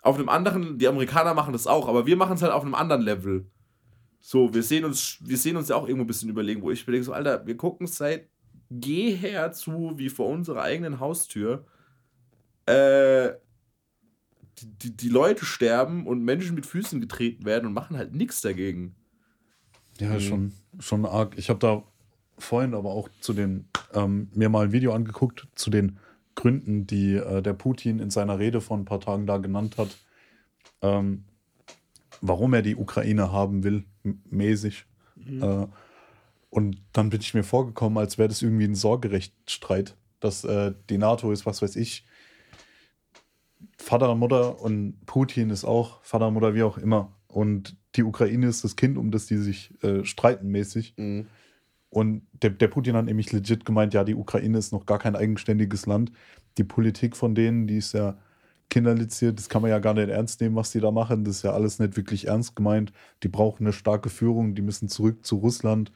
auf einem anderen, die Amerikaner machen das auch, aber wir machen es halt auf einem anderen Level. So, wir sehen uns, wir sehen uns ja auch irgendwo ein bisschen überlegen, wo ich mir denke, so, Alter, wir gucken seit geh her zu, wie vor unserer eigenen Haustür, äh, die, die, die Leute sterben und Menschen mit Füßen getreten werden und machen halt nichts dagegen. Ja, mhm. schon, schon arg. Ich habe da vorhin aber auch zu den, ähm, mir mal ein Video angeguckt zu den Gründen, die äh, der Putin in seiner Rede vor ein paar Tagen da genannt hat, ähm, warum er die Ukraine haben will, mäßig. Mhm. Äh, und dann bin ich mir vorgekommen, als wäre das irgendwie ein Sorgerechtsstreit, dass äh, die NATO ist, was weiß ich, Vater, Mutter und Putin ist auch Vater, Mutter, wie auch immer. Und die Ukraine ist das Kind, um das die sich äh, streiten mäßig. Mhm. Und der, der Putin hat nämlich legit gemeint, ja, die Ukraine ist noch gar kein eigenständiges Land. Die Politik von denen, die ist ja kinderliziert, das kann man ja gar nicht ernst nehmen, was die da machen. Das ist ja alles nicht wirklich ernst gemeint. Die brauchen eine starke Führung, die müssen zurück zu Russland.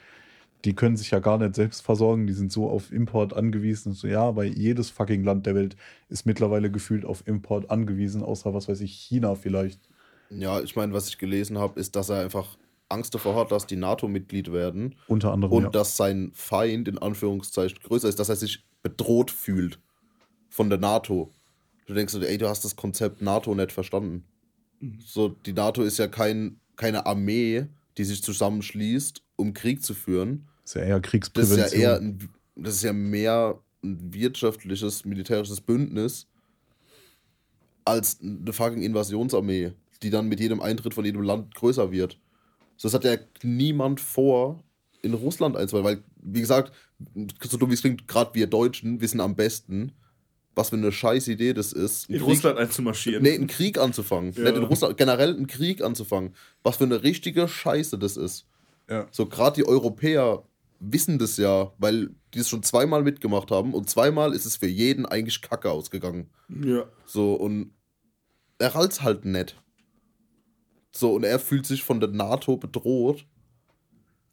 Die können sich ja gar nicht selbst versorgen, die sind so auf Import angewiesen. So, ja, weil jedes fucking Land der Welt ist mittlerweile gefühlt auf Import angewiesen, außer was weiß ich, China vielleicht. Ja, ich meine, was ich gelesen habe, ist, dass er einfach Angst davor hat, dass die NATO-Mitglied werden. Unter anderem. Und ja. dass sein Feind in Anführungszeichen größer ist, dass er sich bedroht fühlt von der NATO. Du denkst, ey, du hast das Konzept NATO nicht verstanden. Mhm. So, die NATO ist ja kein, keine Armee, die sich zusammenschließt, um Krieg zu führen. Das ist ja eher Kriegsprävention. Das ist ja eher ein, das ist ja mehr ein wirtschaftliches, militärisches Bündnis als eine fucking Invasionsarmee, die dann mit jedem Eintritt von jedem Land größer wird. So, das hat ja niemand vor, in Russland einzuweihen, weil, wie gesagt, so dumm wie es klingt, gerade wir Deutschen wissen am besten, was für eine scheiß Idee das ist. In Krieg, Russland einzumarschieren. Nee, einen Krieg anzufangen. Ja. Nicht in Russland, generell einen Krieg anzufangen. Was für eine richtige Scheiße das ist. Ja. So, gerade die Europäer wissen das ja, weil die es schon zweimal mitgemacht haben und zweimal ist es für jeden eigentlich kacke ausgegangen. Ja. So, und er halt's halt nett. So, und er fühlt sich von der NATO bedroht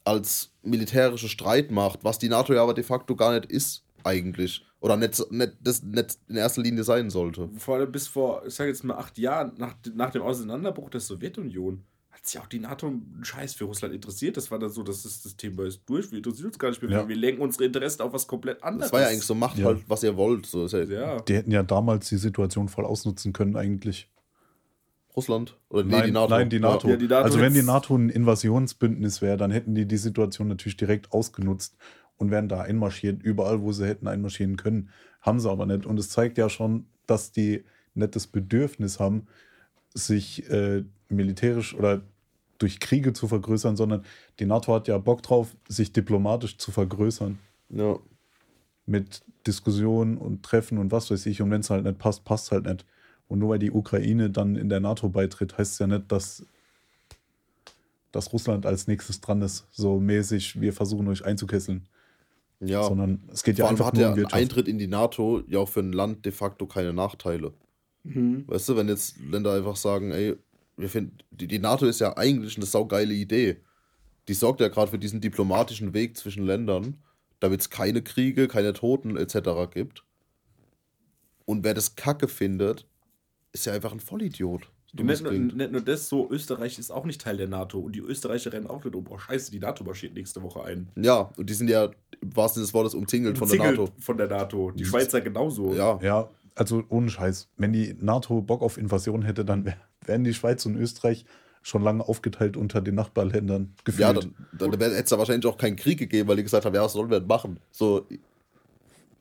als militärische Streitmacht, was die NATO ja aber de facto gar nicht ist, eigentlich. Oder nicht, nicht, das nicht in erster Linie sein sollte. Vor allem bis vor, ich sag jetzt mal, acht Jahren nach, nach dem Auseinanderbruch der Sowjetunion hat sich auch die NATO einen Scheiß für Russland interessiert. Das war dann so, dass das, das Thema ist durch. Wir interessieren uns gar nicht mehr. Ja. Wir lenken unsere Interessen auf was komplett anderes. Das war ja eigentlich so, macht ja. halt, was ihr wollt. So ja. Die hätten ja damals die Situation voll ausnutzen können, eigentlich. Russland? Oder nee, nein, die NATO? Nein, die NATO. Ja, die NATO also wenn die NATO ein Invasionsbündnis wäre, dann hätten die die Situation natürlich direkt ausgenutzt und wären da einmarschiert, überall, wo sie hätten einmarschieren können. Haben sie aber nicht. Und es zeigt ja schon, dass die nicht das Bedürfnis haben, sich äh, militärisch oder durch Kriege zu vergrößern, sondern die NATO hat ja Bock drauf, sich diplomatisch zu vergrößern. Ja. Mit Diskussionen und Treffen und was weiß ich. Und wenn es halt nicht passt, passt es halt nicht. Und nur weil die Ukraine dann in der NATO beitritt, heißt es ja nicht, dass, dass Russland als nächstes dran ist. So mäßig, wir versuchen euch einzukesseln. Ja. Sondern es geht ja einfach hat nur um Wirtschaft. Eintritt in die NATO ja auch für ein Land de facto keine Nachteile. Mhm. Weißt du, wenn jetzt Länder einfach sagen, ey, wir finden, die, die NATO ist ja eigentlich eine saugeile Idee. Die sorgt ja gerade für diesen diplomatischen Weg zwischen Ländern, damit es keine Kriege, keine Toten etc. gibt. Und wer das Kacke findet, ist ja einfach ein Vollidiot. Du nicht, nur, nicht nur das, so Österreich ist auch nicht Teil der NATO und die Österreicher rennen auch nicht um. Oh, scheiße, die NATO marschiert nächste Woche ein. Ja, und die sind ja im wahrsten Sinne des Wortes umzingelt, von der NATO. Von der NATO. Die Schweizer genauso. Ja. Ja, also ohne Scheiß. Wenn die NATO Bock auf Invasion hätte, dann wär, wären die Schweiz und Österreich schon lange aufgeteilt unter den Nachbarländern gefühlt. Ja, dann, dann hätte es da wahrscheinlich auch keinen Krieg gegeben, weil die gesagt haben, ja, was sollen wir denn machen? So,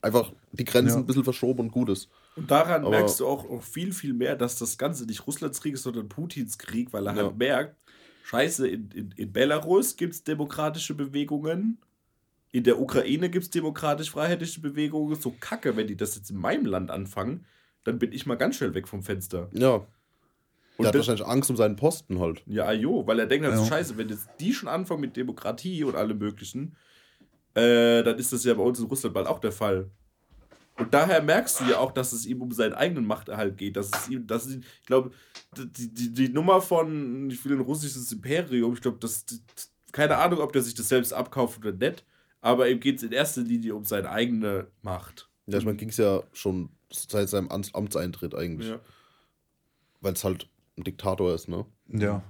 einfach die Grenzen ja. ein bisschen verschoben und gut ist. Und daran Aber merkst du auch, auch, viel, viel mehr, dass das Ganze nicht Russlands Krieg ist, sondern Putins Krieg, weil er ja. halt merkt, scheiße, in, in, in Belarus gibt es demokratische Bewegungen, in der Ukraine gibt es demokratisch-freiheitliche Bewegungen. So kacke, wenn die das jetzt in meinem Land anfangen, dann bin ich mal ganz schnell weg vom Fenster. Ja. Und der hat wahrscheinlich Angst um seinen Posten halt. Ja, jo, weil er denkt, das ist ja. scheiße, wenn jetzt die schon anfangen mit Demokratie und allem möglichen, äh, dann ist das ja bei uns in Russland bald auch der Fall. Und daher merkst du ja auch, dass es ihm um seinen eigenen Machterhalt geht. Dass es ihm, dass ich glaube, die, die, die Nummer von, ich will ein russisches Imperium, ich glaube, das, keine Ahnung, ob der sich das selbst abkauft oder nicht, aber ihm geht es in erster Linie um seine eigene Macht. Ja, ich meine, ging es ja schon seit seinem Amtseintritt eigentlich. Ja. Weil es halt ein Diktator ist, ne? Ja.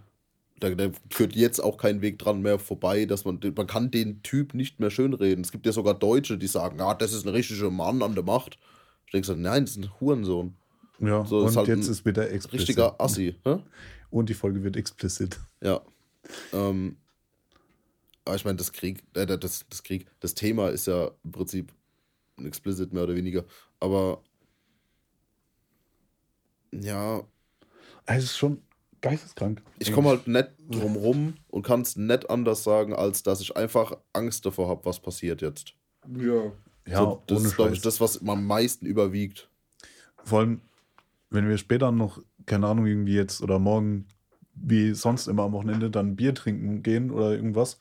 Da, da, führt jetzt auch kein Weg dran mehr vorbei, dass man, man kann den Typ nicht mehr schönreden. Es gibt ja sogar Deutsche, die sagen, ah, das ist ein richtiger Mann an der Macht. Ich denke so, nein, das ist ein Hurensohn. Ja, so, und ist halt jetzt ist wieder explizit. Richtiger Assi. Hä? Und die Folge wird explizit. Ja. Ähm, aber ich meine, das Krieg, äh, das, das Krieg, das Thema ist ja im Prinzip ein explicit mehr oder weniger. Aber ja. Es ist schon geisteskrank. Ich komme halt nicht drum rum und kann es nicht anders sagen, als dass ich einfach Angst davor habe, was passiert jetzt. Ja. Ja, so, das ist, glaube ich, das, was am meisten überwiegt. Vor allem, wenn wir später noch, keine Ahnung, irgendwie jetzt oder morgen, wie sonst immer am Wochenende, dann Bier trinken gehen oder irgendwas.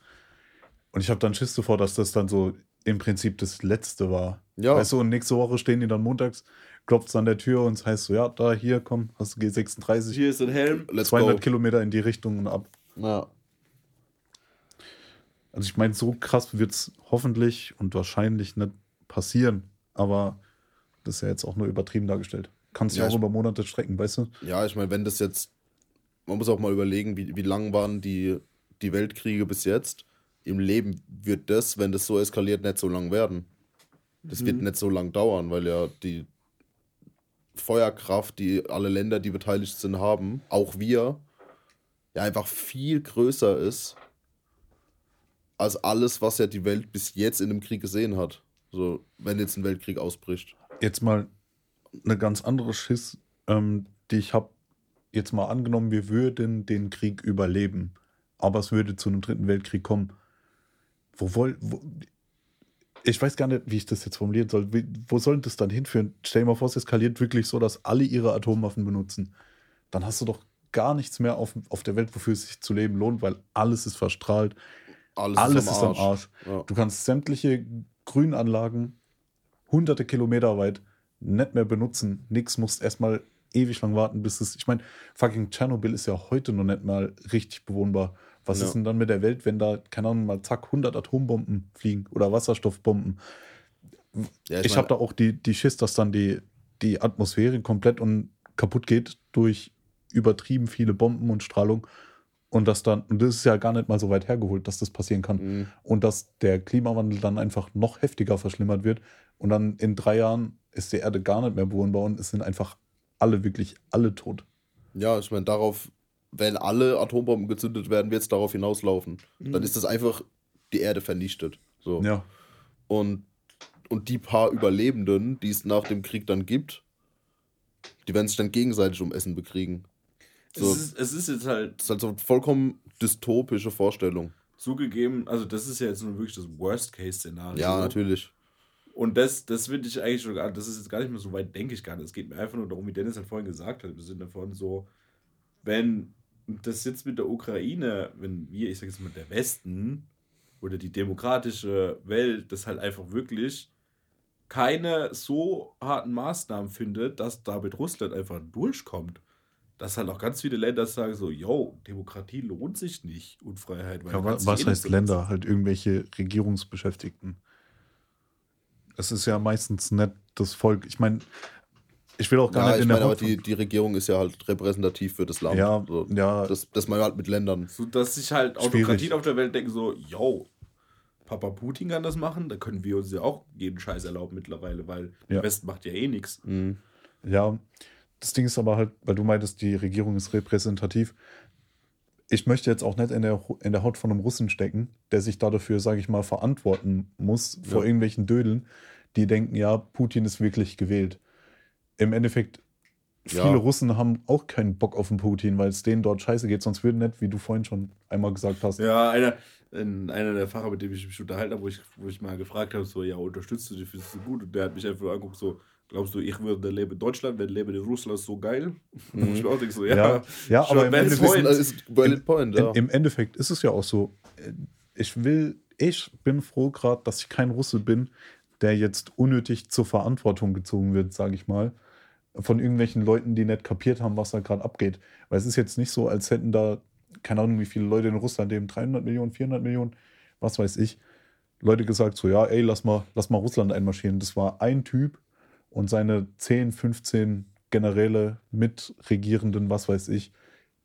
Und ich habe dann Schiss davor, dass das dann so im Prinzip das Letzte war. Ja. Weißt du, und nächste Woche stehen die dann montags, klopft es an der Tür und es heißt so, ja, da, hier, komm, hast du G36. Hier ist ein Helm. Let's 200 go. Kilometer in die Richtung und ab. Ja. Also ich meine, so krass wird es hoffentlich und wahrscheinlich nicht passieren. Aber das ist ja jetzt auch nur übertrieben dargestellt. Kannst ja, ja auch über Monate strecken, weißt du? Ja, ich meine, wenn das jetzt, man muss auch mal überlegen, wie, wie lang waren die, die Weltkriege bis jetzt. Im Leben wird das, wenn das so eskaliert, nicht so lang werden. Das mhm. wird nicht so lang dauern, weil ja die Feuerkraft, die alle Länder, die beteiligt sind, haben, auch wir, ja einfach viel größer ist als alles, was ja die Welt bis jetzt in dem Krieg gesehen hat. So, wenn jetzt ein Weltkrieg ausbricht. Jetzt mal eine ganz andere Schiss, ähm, die ich habe. Jetzt mal angenommen, wir würden den Krieg überleben, aber es würde zu einem dritten Weltkrieg kommen. Wo woll, wo, ich weiß gar nicht, wie ich das jetzt formulieren soll. Wie, wo soll das dann hinführen? Stell dir mal vor, es eskaliert wirklich so, dass alle ihre Atomwaffen benutzen. Dann hast du doch gar nichts mehr auf, auf der Welt, wofür es sich zu leben lohnt, weil alles ist verstrahlt. Alles, alles ist am Arsch. Ist am Arsch. Ja. Du kannst sämtliche Grünanlagen hunderte Kilometer weit nicht mehr benutzen. Nix musst erstmal ewig lang warten, bis es. Ich meine, fucking Tschernobyl ist ja heute noch nicht mal richtig bewohnbar. Was ja. ist denn dann mit der Welt, wenn da, keine Ahnung, mal zack, 100 Atombomben fliegen oder Wasserstoffbomben? Ja, ich ich habe da auch die, die Schiss, dass dann die, die Atmosphäre komplett und kaputt geht durch übertrieben viele Bomben und Strahlung. Und das dann, und das ist ja gar nicht mal so weit hergeholt, dass das passieren kann. Mhm. Und dass der Klimawandel dann einfach noch heftiger verschlimmert wird. Und dann in drei Jahren ist die Erde gar nicht mehr bewohnbar und es sind einfach alle, wirklich alle tot. Ja, ich meine, darauf, wenn alle Atombomben gezündet werden, wird es darauf hinauslaufen. Mhm. Dann ist das einfach die Erde vernichtet. So. Ja. Und, und die paar Überlebenden, die es nach dem Krieg dann gibt, die werden sich dann gegenseitig um Essen bekriegen. So, es, ist, es ist jetzt halt. Das ist halt so eine vollkommen dystopische Vorstellung. Zugegeben, also das ist ja jetzt nur wirklich das Worst-Case-Szenario. Ja, natürlich. Und das, das finde ich eigentlich schon gar, das ist jetzt gar nicht mehr so weit, denke ich gar nicht. Es geht mir einfach nur darum, wie Dennis halt vorhin gesagt hat, im Sinne von so, wenn das jetzt mit der Ukraine, wenn wir, ich sage jetzt mal, der Westen oder die demokratische Welt das halt einfach wirklich keine so harten Maßnahmen findet, dass damit Russland einfach durchkommt dass halt auch ganz viele Länder sagen so, yo, Demokratie lohnt sich nicht und Freiheit. ja, was heißt Länder? Halt irgendwelche Regierungsbeschäftigten. Es ist ja meistens nicht das Volk. Ich meine, ich will auch gar ja, nicht in der meine, aber die, die Regierung ist ja halt repräsentativ für das Land. Ja, so, ja. Das, das man halt mit Ländern. So, dass sich halt Autokratien auf der Welt denken so, yo, Papa Putin kann das machen, da können wir uns ja auch jeden Scheiß erlauben mittlerweile, weil ja. der Westen macht ja eh nichts. Mhm. Ja, das Ding ist aber halt, weil du meintest, die Regierung ist repräsentativ. Ich möchte jetzt auch nicht in der, in der Haut von einem Russen stecken, der sich dafür, sage ich mal, verantworten muss vor ja. irgendwelchen Dödeln, die denken, ja, Putin ist wirklich gewählt. Im Endeffekt, viele ja. Russen haben auch keinen Bock auf den Putin, weil es denen dort scheiße geht, sonst würden nicht, wie du vorhin schon einmal gesagt hast. Ja, einer, einer der Fahrer, mit dem ich mich unterhalten habe, wo ich, wo ich mal gefragt habe, so, ja, unterstützt du dich, findest du gut? Und der hat mich einfach angeguckt, so, Glaubst du, ich würde leben in Deutschland, wenn leben in Russland so geil? Mhm. Ich auch denke so, ja, ja, ja aber im Endeffekt, ist point, ja. im Endeffekt ist es ja auch so. Ich will, ich bin froh gerade, dass ich kein Russe bin, der jetzt unnötig zur Verantwortung gezogen wird, sage ich mal, von irgendwelchen Leuten, die nicht kapiert haben, was da gerade abgeht. Weil es ist jetzt nicht so, als hätten da, keine Ahnung, wie viele Leute in Russland leben, 300 Millionen, 400 Millionen, was weiß ich, Leute gesagt so, ja, ey, lass mal, lass mal Russland einmarschieren. Das war ein Typ, und seine 10, 15 Generäle, Mitregierenden, was weiß ich,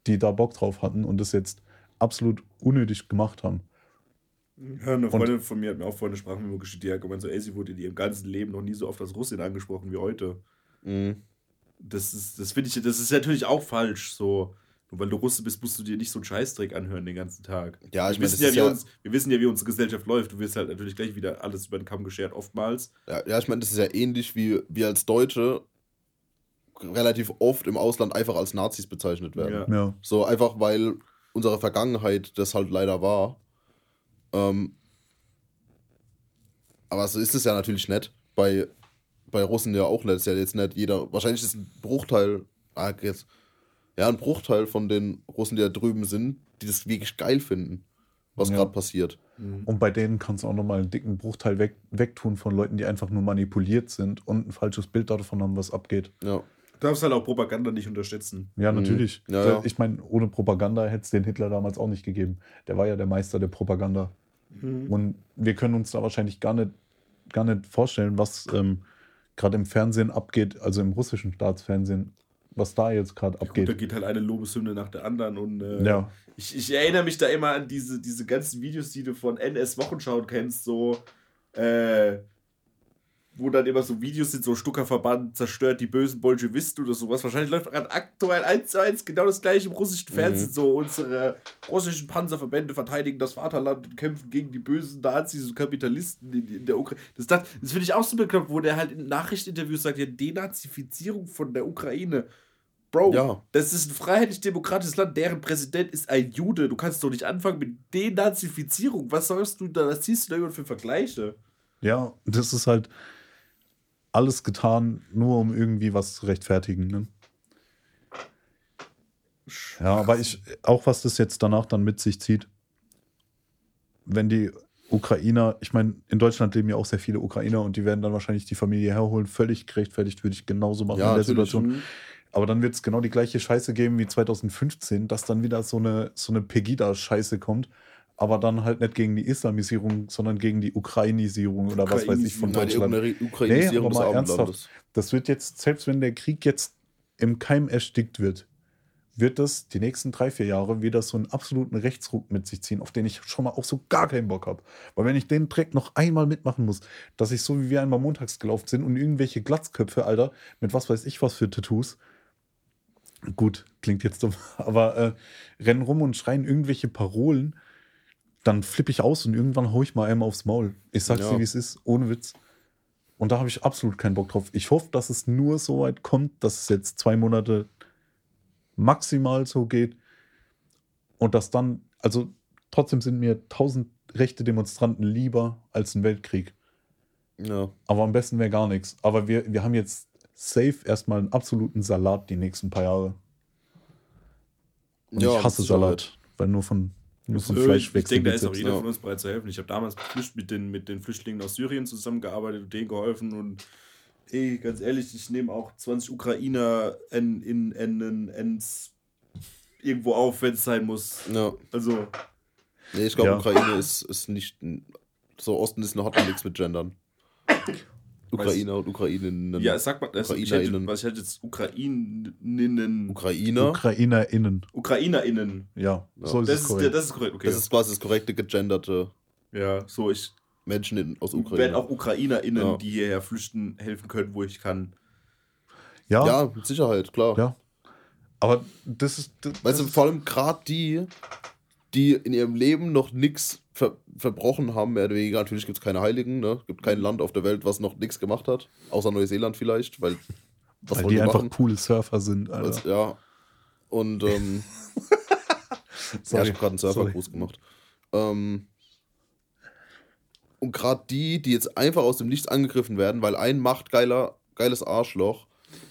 die da Bock drauf hatten und das jetzt absolut unnötig gemacht haben. Ja, eine Freundin und, von mir hat mir auch vorhin eine Sprachmemo geschickt, die hat gemeint, so, ey, sie wurde in ihrem ganzen Leben noch nie so oft als Russin angesprochen wie heute. Mhm. Das ist, das finde ich, das ist natürlich auch falsch, so. Nur weil du Russe bist, musst du dir nicht so einen Scheißdreck anhören den ganzen Tag. Ja, ich wir, wissen ja, wie ja uns, wir wissen ja, wie unsere Gesellschaft läuft. Du wirst halt natürlich gleich wieder alles über den Kamm geschert, oftmals. Ja, ja ich meine, das ist ja ähnlich wie wir als Deutsche relativ oft im Ausland einfach als Nazis bezeichnet werden. Ja. ja. So einfach, weil unsere Vergangenheit das halt leider war. Ähm, aber so ist es ja natürlich nicht. Bei, bei Russen ja auch nicht. Ist ja jetzt nicht jeder. Wahrscheinlich ist ein Bruchteil. Ah, jetzt. Ja, ein Bruchteil von den Russen, die da drüben sind, die das wirklich geil finden, was ja. gerade passiert. Mhm. Und bei denen kannst du auch nochmal einen dicken Bruchteil weg, wegtun von Leuten, die einfach nur manipuliert sind und ein falsches Bild davon haben, was abgeht. Ja. Du darfst halt auch Propaganda nicht unterschätzen. Ja, natürlich. Mhm. Ja, ja. Ich meine, ohne Propaganda hätte es den Hitler damals auch nicht gegeben. Der war ja der Meister der Propaganda. Mhm. Und wir können uns da wahrscheinlich gar nicht, gar nicht vorstellen, was ähm, gerade im Fernsehen abgeht, also im russischen Staatsfernsehen, was da jetzt gerade abgeht. Gut, da geht halt eine Lobeshymne nach der anderen und äh, ja. ich, ich erinnere mich da immer an diese, diese ganzen Videos, die du von NS Wochenschau kennst, so äh, wo dann immer so Videos sind, so Stuckerverband zerstört die bösen Bolschewisten oder sowas. Wahrscheinlich läuft gerade aktuell eins zu eins genau das gleiche im russischen Fernsehen. Mhm. So unsere russischen Panzerverbände verteidigen das Vaterland und kämpfen gegen die bösen Nazis und Kapitalisten in, in der Ukraine. Das, das, das finde ich auch so bekloppt, wo der halt in Nachrichteninterviews sagt, ja, Denazifizierung von der Ukraine. Bro, ja. das ist ein freiheitlich-demokratisches Land, deren Präsident ist ein Jude. Du kannst doch nicht anfangen mit Denazifizierung. Was sollst du da, was ziehst du da für Vergleiche? Ja, das ist halt, alles getan, nur um irgendwie was zu rechtfertigen. Ne? Ja, aber ich, auch was das jetzt danach dann mit sich zieht, wenn die Ukrainer, ich meine, in Deutschland leben ja auch sehr viele Ukrainer und die werden dann wahrscheinlich die Familie herholen, völlig gerechtfertigt, würde ich genauso machen ja, in der Situation. Mhm. Aber dann wird es genau die gleiche Scheiße geben wie 2015, dass dann wieder so eine, so eine Pegida-Scheiße kommt, aber dann halt nicht gegen die Islamisierung, sondern gegen die Ukrainisierung oder was weiß ich von Deutschland. Die Ukrainisierung nee, aber mal ernsthaft, das wird jetzt, selbst wenn der Krieg jetzt im Keim erstickt wird, wird das die nächsten drei, vier Jahre wieder so einen absoluten Rechtsruck mit sich ziehen, auf den ich schon mal auch so gar keinen Bock habe. Weil wenn ich den Dreck noch einmal mitmachen muss, dass ich so wie wir einmal montags gelaufen sind und irgendwelche Glatzköpfe, Alter, mit was weiß ich was für Tattoos, gut, klingt jetzt dumm, aber äh, rennen rum und schreien irgendwelche Parolen, dann flippe ich aus und irgendwann haue ich mal einmal aufs Maul. Ich sag's ja. dir, wie es ist, ohne Witz. Und da habe ich absolut keinen Bock drauf. Ich hoffe, dass es nur so weit kommt, dass es jetzt zwei Monate maximal so geht. Und dass dann, also trotzdem sind mir tausend rechte Demonstranten lieber als ein Weltkrieg. Ja. Aber am besten wäre gar nichts. Aber wir, wir haben jetzt safe erstmal einen absoluten Salat die nächsten paar Jahre. Und ja, ich hasse Salat, weil nur von nur von Fleisch Ich denke, da ist auch jeder von uns bereit zu helfen. Ich habe damals mit den, mit den Flüchtlingen aus Syrien zusammengearbeitet und denen geholfen und ey, ganz ehrlich, ich nehme auch 20 Ukrainer in, in, in, in, irgendwo auf, wenn es sein muss. Ja. Also. Nee, ich glaube, ja. Ukraine ist, ist nicht. So, Osten ist noch hat nichts mit Gendern. Ukrainer und Ukraininnen. Ja, sag mal, das, ich hätte, was ich hätte jetzt Ukraininnen. Ukrainer? UkrainerInnen. UkrainerInnen. Ja, so ist das es korrekt. Das ist korrekt, okay. Das ist quasi das korrekte gegenderte. Ja, so ich. Menschen in, aus Ukraine. werden auch UkrainerInnen, ja. die hierher flüchten, helfen können, wo ich kann. Ja. Ja, mit Sicherheit, klar. Ja. Aber das ist. Das, weißt du, vor allem gerade die, die in ihrem Leben noch nichts ver verbrochen haben, mehr oder weniger. Natürlich gibt es keine Heiligen, ne? Es gibt kein Land auf der Welt, was noch nichts gemacht hat. Außer Neuseeland vielleicht, weil. Was weil die, die einfach coole Surfer sind, Alter. ja. Und, ähm. ja, ich habe gerade einen Surfergruß gemacht. Ähm, und gerade die, die jetzt einfach aus dem Nichts angegriffen werden, weil ein machtgeiler, geiles Arschloch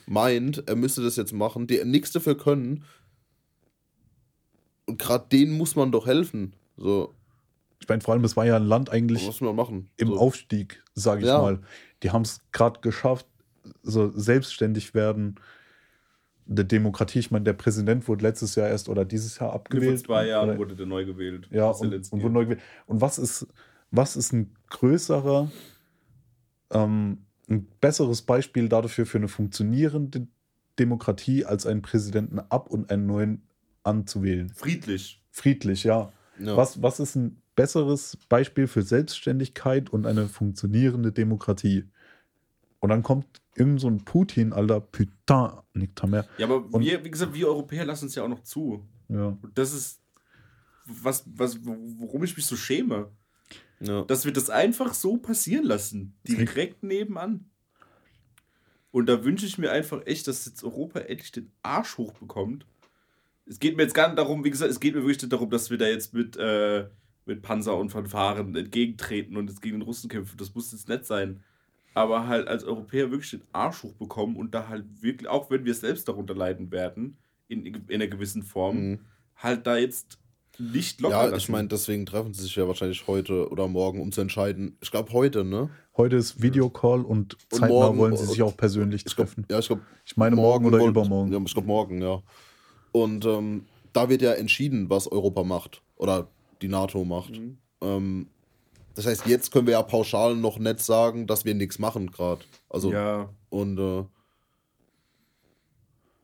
meint, er müsste das jetzt machen, die nichts dafür können. Und gerade denen muss man doch helfen. So. Ich meine, vor allem, es war ja ein Land eigentlich Was wir machen? im so. Aufstieg, sage ich ja. mal. Die haben es gerade geschafft, so selbstständig werden. Der Demokratie, ich meine, der Präsident wurde letztes Jahr erst oder dieses Jahr abgewählt. Vor zwei Jahren wurde der neu gewählt. Ja, und, und, wurde neu gewählt. Und was ist, was ist ein größerer, ähm, ein besseres Beispiel dafür für eine funktionierende Demokratie, als einen Präsidenten ab und einen neuen anzuwählen? Friedlich. Friedlich, ja. ja. Was, was ist ein besseres Beispiel für Selbstständigkeit und eine funktionierende Demokratie? Und dann kommt irgend so ein Putin, alter Putain, nicht mehr. Ja, aber und, wir, wie gesagt, wir Europäer lassen es ja auch noch zu. Ja. Und das ist was, was, worum ich mich so schäme. Ja. Dass wir das einfach so passieren lassen. Direkt nebenan. Und da wünsche ich mir einfach echt, dass jetzt Europa endlich den Arsch hochbekommt. Es geht mir jetzt gar nicht darum, wie gesagt, es geht mir wirklich nicht darum, dass wir da jetzt mit, äh, mit Panzer und Fanfaren entgegentreten und jetzt gegen den Russen kämpfen. Das muss jetzt nett sein. Aber halt als Europäer wirklich den Arsch hochbekommen und da halt wirklich, auch wenn wir selbst darunter leiden werden, in, in einer gewissen Form, mhm. halt da jetzt nicht locker Ja, lassen. ich meine, deswegen treffen sie sich ja wahrscheinlich heute oder morgen, um zu entscheiden. Ich glaube heute, ne? Heute ist Videocall und, und zeitnah morgen, wollen sie sich auch persönlich treffen. Glaub, ja, ich glaube. Ich meine morgen, morgen oder übermorgen. Ja, ich glaube morgen, ja. Und ähm, da wird ja entschieden, was Europa macht oder die NATO macht. Mhm. Ähm, das heißt, jetzt können wir ja pauschal noch nicht sagen, dass wir nichts machen gerade. Also ja. und äh,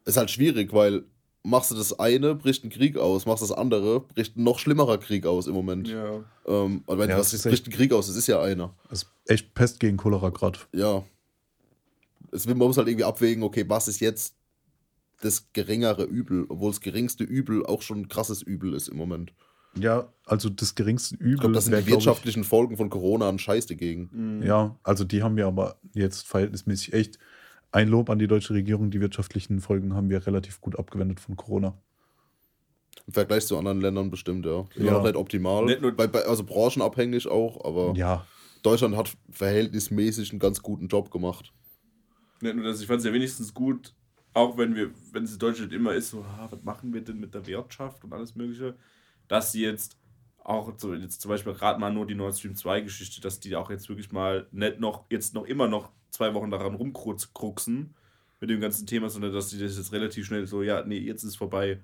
ist halt schwierig, weil machst du das eine, bricht ein Krieg aus, machst das andere, bricht ein noch schlimmerer Krieg aus im Moment. Ja. Ähm, aber wenn ja, was ist, bricht ein Krieg aus, das ist ja einer. Das ist echt Pest gegen Cholera gerade. Ja. Es, man muss halt irgendwie abwägen, okay, was ist jetzt das geringere Übel, obwohl das geringste Übel auch schon ein krasses Übel ist im Moment. Ja, also das geringste Übel. Ich glaube, das sind die wirtschaftlichen ich, Folgen von Corona ein Scheiß dagegen. Mhm. Ja, also die haben wir aber jetzt verhältnismäßig echt ein Lob an die deutsche Regierung. Die wirtschaftlichen Folgen haben wir relativ gut abgewendet von Corona. Im Vergleich zu anderen Ländern bestimmt, ja. Ja. noch nicht optimal. Nicht nur bei, bei, also branchenabhängig auch, aber ja. Deutschland hat verhältnismäßig einen ganz guten Job gemacht. Nicht nur das, ich fand es ja wenigstens gut, auch wenn wir, wenn es in Deutschland immer ist, so, ah, was machen wir denn mit der Wirtschaft und alles Mögliche, dass sie jetzt auch so, jetzt zum Beispiel gerade mal nur die Nord Stream 2 Geschichte, dass die auch jetzt wirklich mal nicht noch, jetzt noch immer noch zwei Wochen daran rumkruxen mit dem ganzen Thema, sondern dass die das jetzt relativ schnell so, ja, nee, jetzt ist vorbei.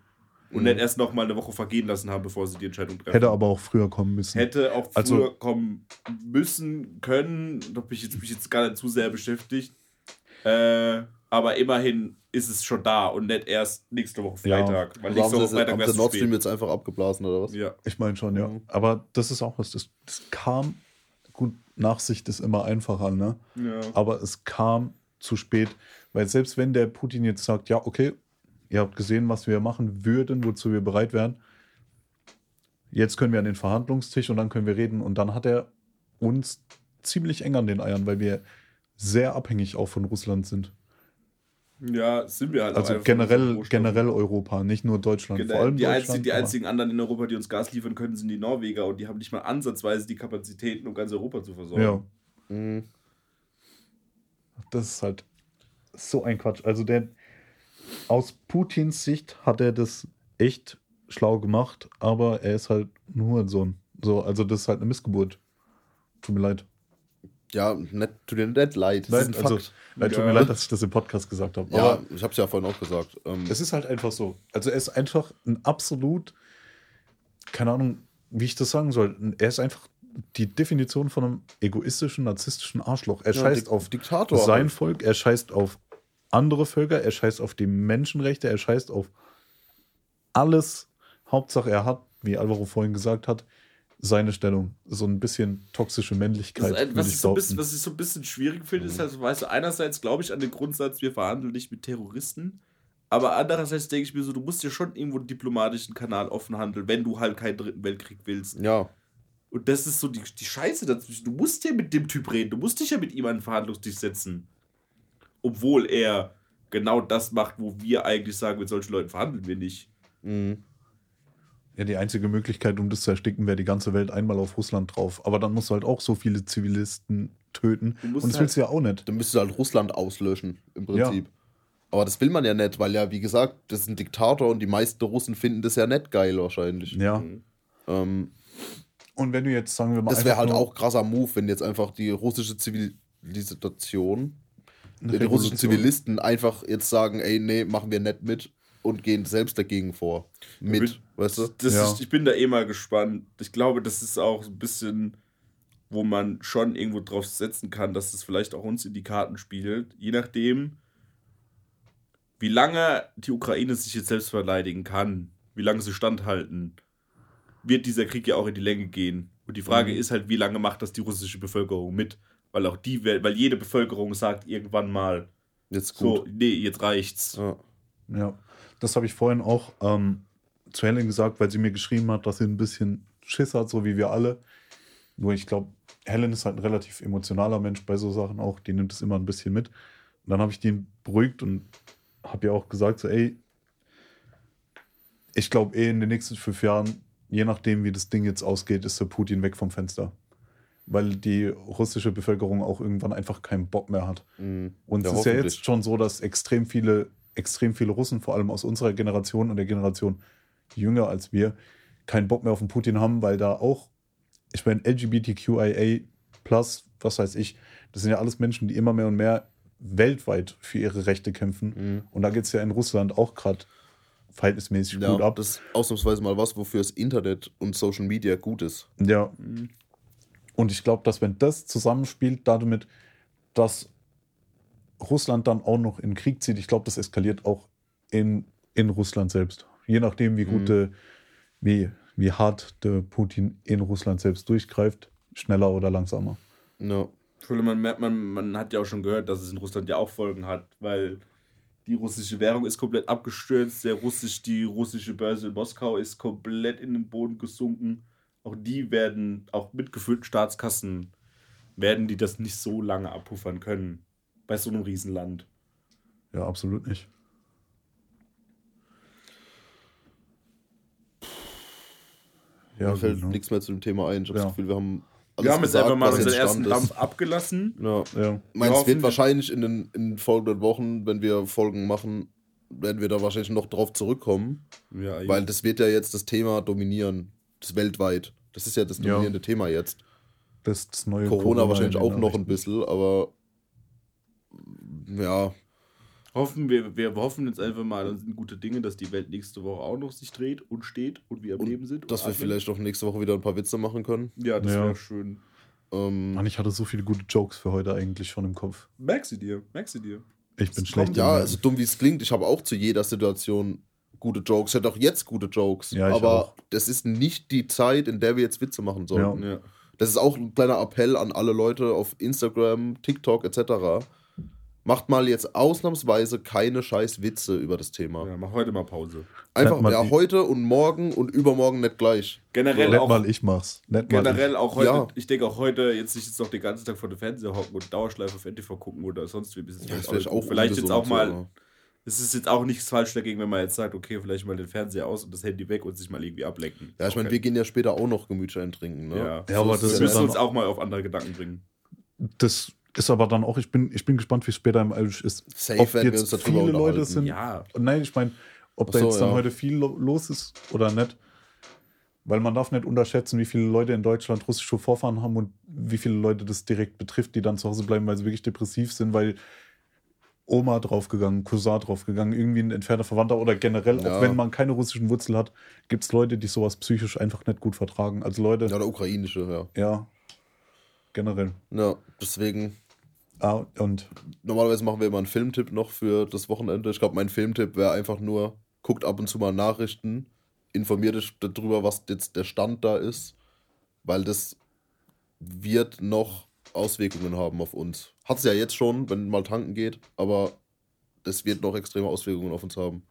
Und mhm. nicht erst noch mal eine Woche vergehen lassen haben, bevor sie die Entscheidung treffen. Hätte aber auch früher kommen müssen. Hätte auch also, früher kommen müssen, können. Da bin ich jetzt, mich jetzt gar nicht zu sehr beschäftigt. Äh, aber immerhin ist es schon da und nicht erst nächste Woche Freitag. Ja. Weil nächste Woche Freitag wäre Nord Stream jetzt einfach abgeblasen oder was? Ja. Ich meine schon, ja. Mhm. Aber das ist auch was, das, das kam, gut, Nachsicht ist immer einfacher, ne? Ja. Aber es kam zu spät, weil selbst wenn der Putin jetzt sagt, ja, okay, ihr habt gesehen, was wir machen würden, wozu wir bereit wären, jetzt können wir an den Verhandlungstisch und dann können wir reden und dann hat er uns ziemlich eng an den Eiern, weil wir sehr abhängig auch von Russland sind. Ja, sind wir halt. Also generell, generell Europa, nicht nur Deutschland. Genau, Vor allem die, Deutschland, einzigen, die einzigen anderen in Europa, die uns Gas liefern können, sind die Norweger und die haben nicht mal ansatzweise die Kapazitäten, um ganz Europa zu versorgen. Ja. Mhm. Das ist halt so ein Quatsch. Also der aus Putins Sicht hat er das echt schlau gemacht, aber er ist halt nur ein Sohn. So, also das ist halt eine Missgeburt. Tut mir leid. Ja, net, tut dir nicht leid. Das Nein, also, nein, tut mir leid, dass ich das im Podcast gesagt habe. Ja, ich habe es ja vorhin auch gesagt. Ähm, es ist halt einfach so. Also er ist einfach ein absolut, keine Ahnung, wie ich das sagen soll. Er ist einfach die Definition von einem egoistischen, narzisstischen Arschloch. Er ja, scheißt auf Diktator sein halt. Volk, er scheißt auf andere Völker, er scheißt auf die Menschenrechte, er scheißt auf alles. Hauptsache, er hat, wie Alvaro vorhin gesagt hat, seine Stellung. So ein bisschen toxische Männlichkeit. Ein, was, ich so bisschen, was, ich so ein bisschen schwierig finde, ist, also, weißt du, einerseits glaube ich an den Grundsatz, wir verhandeln nicht mit Terroristen. Aber andererseits denke ich mir so, du musst ja schon irgendwo einen diplomatischen Kanal offen handeln, wenn du halt keinen dritten Weltkrieg willst. Ja. Und das ist so die, die Scheiße dazwischen. Du musst ja mit dem Typ reden. Du musst dich ja mit ihm an den Verhandlungstisch setzen. Obwohl er genau das macht, wo wir eigentlich sagen, mit solchen Leuten verhandeln wir nicht. Mhm. Ja, die einzige Möglichkeit, um das zu ersticken, wäre die ganze Welt einmal auf Russland drauf. Aber dann musst du halt auch so viele Zivilisten töten. Und das halt, willst du ja auch nicht. Dann müsstest du halt Russland auslöschen, im Prinzip. Ja. Aber das will man ja nicht, weil ja, wie gesagt, das ist ein Diktator und die meisten Russen finden das ja nicht geil wahrscheinlich. Ja. Mhm. Ähm, und wenn du jetzt, sagen wir mal. Das wäre halt auch krasser Move, wenn jetzt einfach die russische Zivilisation, die russischen Zivilisten einfach jetzt sagen, ey, nee, machen wir nicht mit und gehen selbst dagegen vor. Mit, bin, weißt du? Das ja. ist, ich bin da eh mal gespannt. Ich glaube, das ist auch ein bisschen, wo man schon irgendwo drauf setzen kann, dass es das vielleicht auch uns in die Karten spielt. Je nachdem, wie lange die Ukraine sich jetzt selbst verteidigen kann, wie lange sie standhalten. wird dieser Krieg ja auch in die Länge gehen. Und die Frage mhm. ist halt, wie lange macht das die russische Bevölkerung mit? Weil auch die, weil jede Bevölkerung sagt irgendwann mal, jetzt gut. so, nee, jetzt reicht's. Ja, ja. Das habe ich vorhin auch ähm, zu Helen gesagt, weil sie mir geschrieben hat, dass sie ein bisschen Schiss hat, so wie wir alle. Nur ich glaube, Helen ist halt ein relativ emotionaler Mensch bei so Sachen auch, die nimmt es immer ein bisschen mit. Und dann habe ich den beruhigt und habe ihr auch gesagt, so, ey, ich glaube eh in den nächsten fünf Jahren, je nachdem wie das Ding jetzt ausgeht, ist der Putin weg vom Fenster. Weil die russische Bevölkerung auch irgendwann einfach keinen Bock mehr hat. Mhm. Und ja, es ist ja jetzt schon so, dass extrem viele, extrem viele Russen, vor allem aus unserer Generation und der Generation jünger als wir, keinen Bock mehr auf den Putin haben, weil da auch, ich meine, LGBTQIA plus, was weiß ich, das sind ja alles Menschen, die immer mehr und mehr weltweit für ihre Rechte kämpfen. Mhm. Und da geht es ja in Russland auch gerade verhältnismäßig ja, gut ab. Das ist ausnahmsweise mal was, wofür das Internet und Social Media gut ist. Ja. Und ich glaube, dass wenn das zusammenspielt, damit, dass Russland dann auch noch in Krieg zieht, ich glaube, das eskaliert auch in, in Russland selbst. Je nachdem, wie gute, mhm. wie, wie hart der Putin in Russland selbst durchgreift, schneller oder langsamer. Ja. Man merkt, man, man hat ja auch schon gehört, dass es in Russland ja auch Folgen hat, weil die russische Währung ist komplett abgestürzt, der russisch, die russische Börse in Moskau ist komplett in den Boden gesunken. Auch die werden, auch mit gefüllten Staatskassen, werden die das nicht so lange abpuffern können. Bei so einem Riesenland. Ja, absolut nicht. Ja, Mir fällt genau. nichts mehr zu dem Thema ein. Ich habe ja. das Gefühl, wir haben wir haben jetzt einfach mal unseren ersten Dampf abgelassen. Ja. ja. Meinst es wird wahrscheinlich in den, in den folgenden Wochen, wenn wir Folgen machen, werden wir da wahrscheinlich noch drauf zurückkommen. Ja, weil das wird ja jetzt das Thema dominieren. Das weltweit. Das ist ja das dominierende ja. Thema jetzt. Das, das neue Corona, Corona wahrscheinlich auch noch ein bisschen, aber ja, hoffen wir, wir hoffen jetzt einfach mal und sind gute Dinge, dass die Welt nächste Woche auch noch sich dreht und steht und wir am und Leben sind. Dass wir vielleicht auch nächste Woche wieder ein paar Witze machen können. Ja, das ja. wäre schön. Ähm, Mann, ich hatte so viele gute Jokes für heute eigentlich schon im Kopf. Merk sie dir, merk sie dir. Ich bin schlecht. Ja, also dumm wie es klingt, ich habe auch zu jeder Situation gute Jokes. Ich hätte auch jetzt gute Jokes. Ja, aber auch. das ist nicht die Zeit, in der wir jetzt Witze machen sollten. Ja. Das ist auch ein kleiner Appell an alle Leute auf Instagram, TikTok etc macht mal jetzt ausnahmsweise keine scheiß Witze über das Thema. Ja, mach heute mal Pause. Einfach, mal ja, heute und morgen und übermorgen nicht gleich. Generell so. auch. mal ich mach's. Nicht generell ich. auch heute, ja. ich denke auch heute, jetzt nicht jetzt noch den ganzen Tag vor dem Fernseher hocken und Dauerschleife auf NTV gucken oder sonst wie. Ja, vielleicht auch, vielleicht jetzt auch mal. Es ist jetzt auch nichts falsch dagegen, wenn man jetzt sagt, okay, vielleicht mal den Fernseher aus und das Handy weg und sich mal irgendwie ablenken. Ja, ich meine, wir gehen ja später auch noch Gemütschein trinken. Ne? Ja, ja aber das müssen uns auch mal auf andere Gedanken bringen. Das ist aber dann auch, ich bin, ich bin gespannt, wie es später im Irish ist. Safe, ob jetzt viele Leute sind. Ja. Nein, ich meine, ob so, da jetzt dann ja. heute viel los ist oder nicht. Weil man darf nicht unterschätzen, wie viele Leute in Deutschland russische Vorfahren haben und wie viele Leute das direkt betrifft, die dann zu Hause bleiben, weil sie wirklich depressiv sind, weil Oma draufgegangen, Cousin draufgegangen, irgendwie ein entfernter Verwandter oder generell, ja. auch wenn man keine russischen Wurzeln hat, gibt es Leute, die sowas psychisch einfach nicht gut vertragen. Also Leute. Ja, oder ukrainische, ja. Ja. Generell. Ja, deswegen Ah, und normalerweise machen wir immer einen Filmtipp noch für das Wochenende. Ich glaube, mein Filmtipp wäre einfach nur, guckt ab und zu mal Nachrichten, informiert euch darüber, was jetzt der Stand da ist, weil das wird noch Auswirkungen haben auf uns. Hat es ja jetzt schon, wenn mal tanken geht, aber das wird noch extreme Auswirkungen auf uns haben.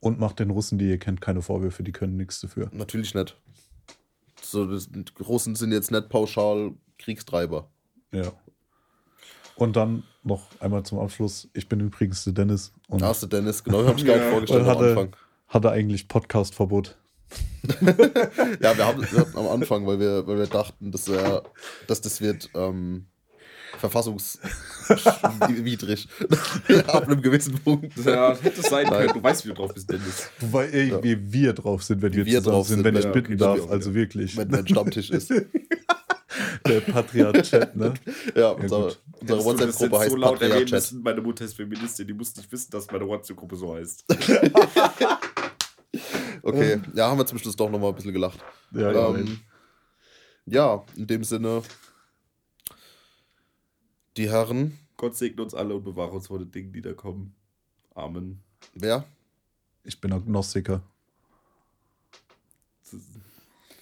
Und macht den Russen, die ihr kennt, keine Vorwürfe, die können nichts dafür. Natürlich nicht. So, die Russen sind jetzt nicht pauschal Kriegstreiber. Ja. Und dann noch einmal zum Abschluss. Ich bin übrigens der Dennis. Und ah, der Dennis, genau, habe ich gerade vorgestellt hatte, am Anfang. Hatte eigentlich Podcast-Verbot. ja, wir, haben, wir hatten am Anfang, weil wir, weil wir dachten, dass, äh, dass das wird ähm, verfassungswidrig. Ab einem gewissen Punkt. Ja, hätte es sein können. Du weißt, wie du drauf bist, Dennis. Wobei, ey, ja. wie wir drauf sind, wenn wir, wir drauf sind, wenn ich ja, bitten okay, darf. Also wirklich. Wenn mein Stammtisch ist. Der Patriarchat, ne? Ja, unser, ja unsere WhatsApp-Gruppe heißt so laut Patriarchat. Meine Mutter ist Feministin, die muss nicht wissen, dass meine WhatsApp-Gruppe so heißt. okay, ja, haben wir zum Schluss doch nochmal ein bisschen gelacht. Ja, ähm, ja, in dem Sinne, die Herren. Gott segne uns alle und bewahre uns vor den Dingen, die da kommen. Amen. Wer? Ich bin Agnostiker.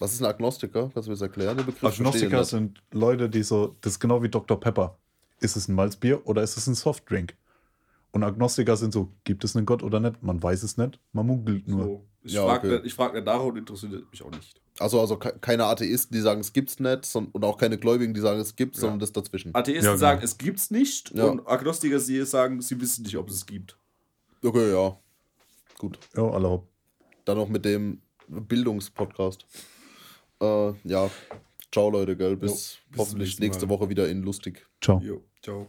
Was ist ein Agnostiker? Kannst du mir das erklären? Den Begriff Agnostiker sind Leute, die so, das ist genau wie Dr. Pepper. Ist es ein Malzbier oder ist es ein Softdrink? Und Agnostiker sind so, gibt es einen Gott oder nicht? Man weiß es nicht, man munkelt nur. So. Ich ja, frage okay. frag nicht nach und interessiert mich auch nicht. Also, also keine Atheisten, die sagen, es gibt's nicht, und auch keine Gläubigen, die sagen, es gibt, ja. sondern das dazwischen. Atheisten ja, genau. sagen, es gibt's nicht und Agnostiker sie sagen, sie wissen nicht, ob es es gibt. Okay, ja. Gut. Ja, alle. Dann noch mit dem Bildungspodcast. Äh, ja, ciao Leute, gell. Bis, jo, bis hoffentlich nächste Woche wieder in lustig. Ciao. Jo, ciao.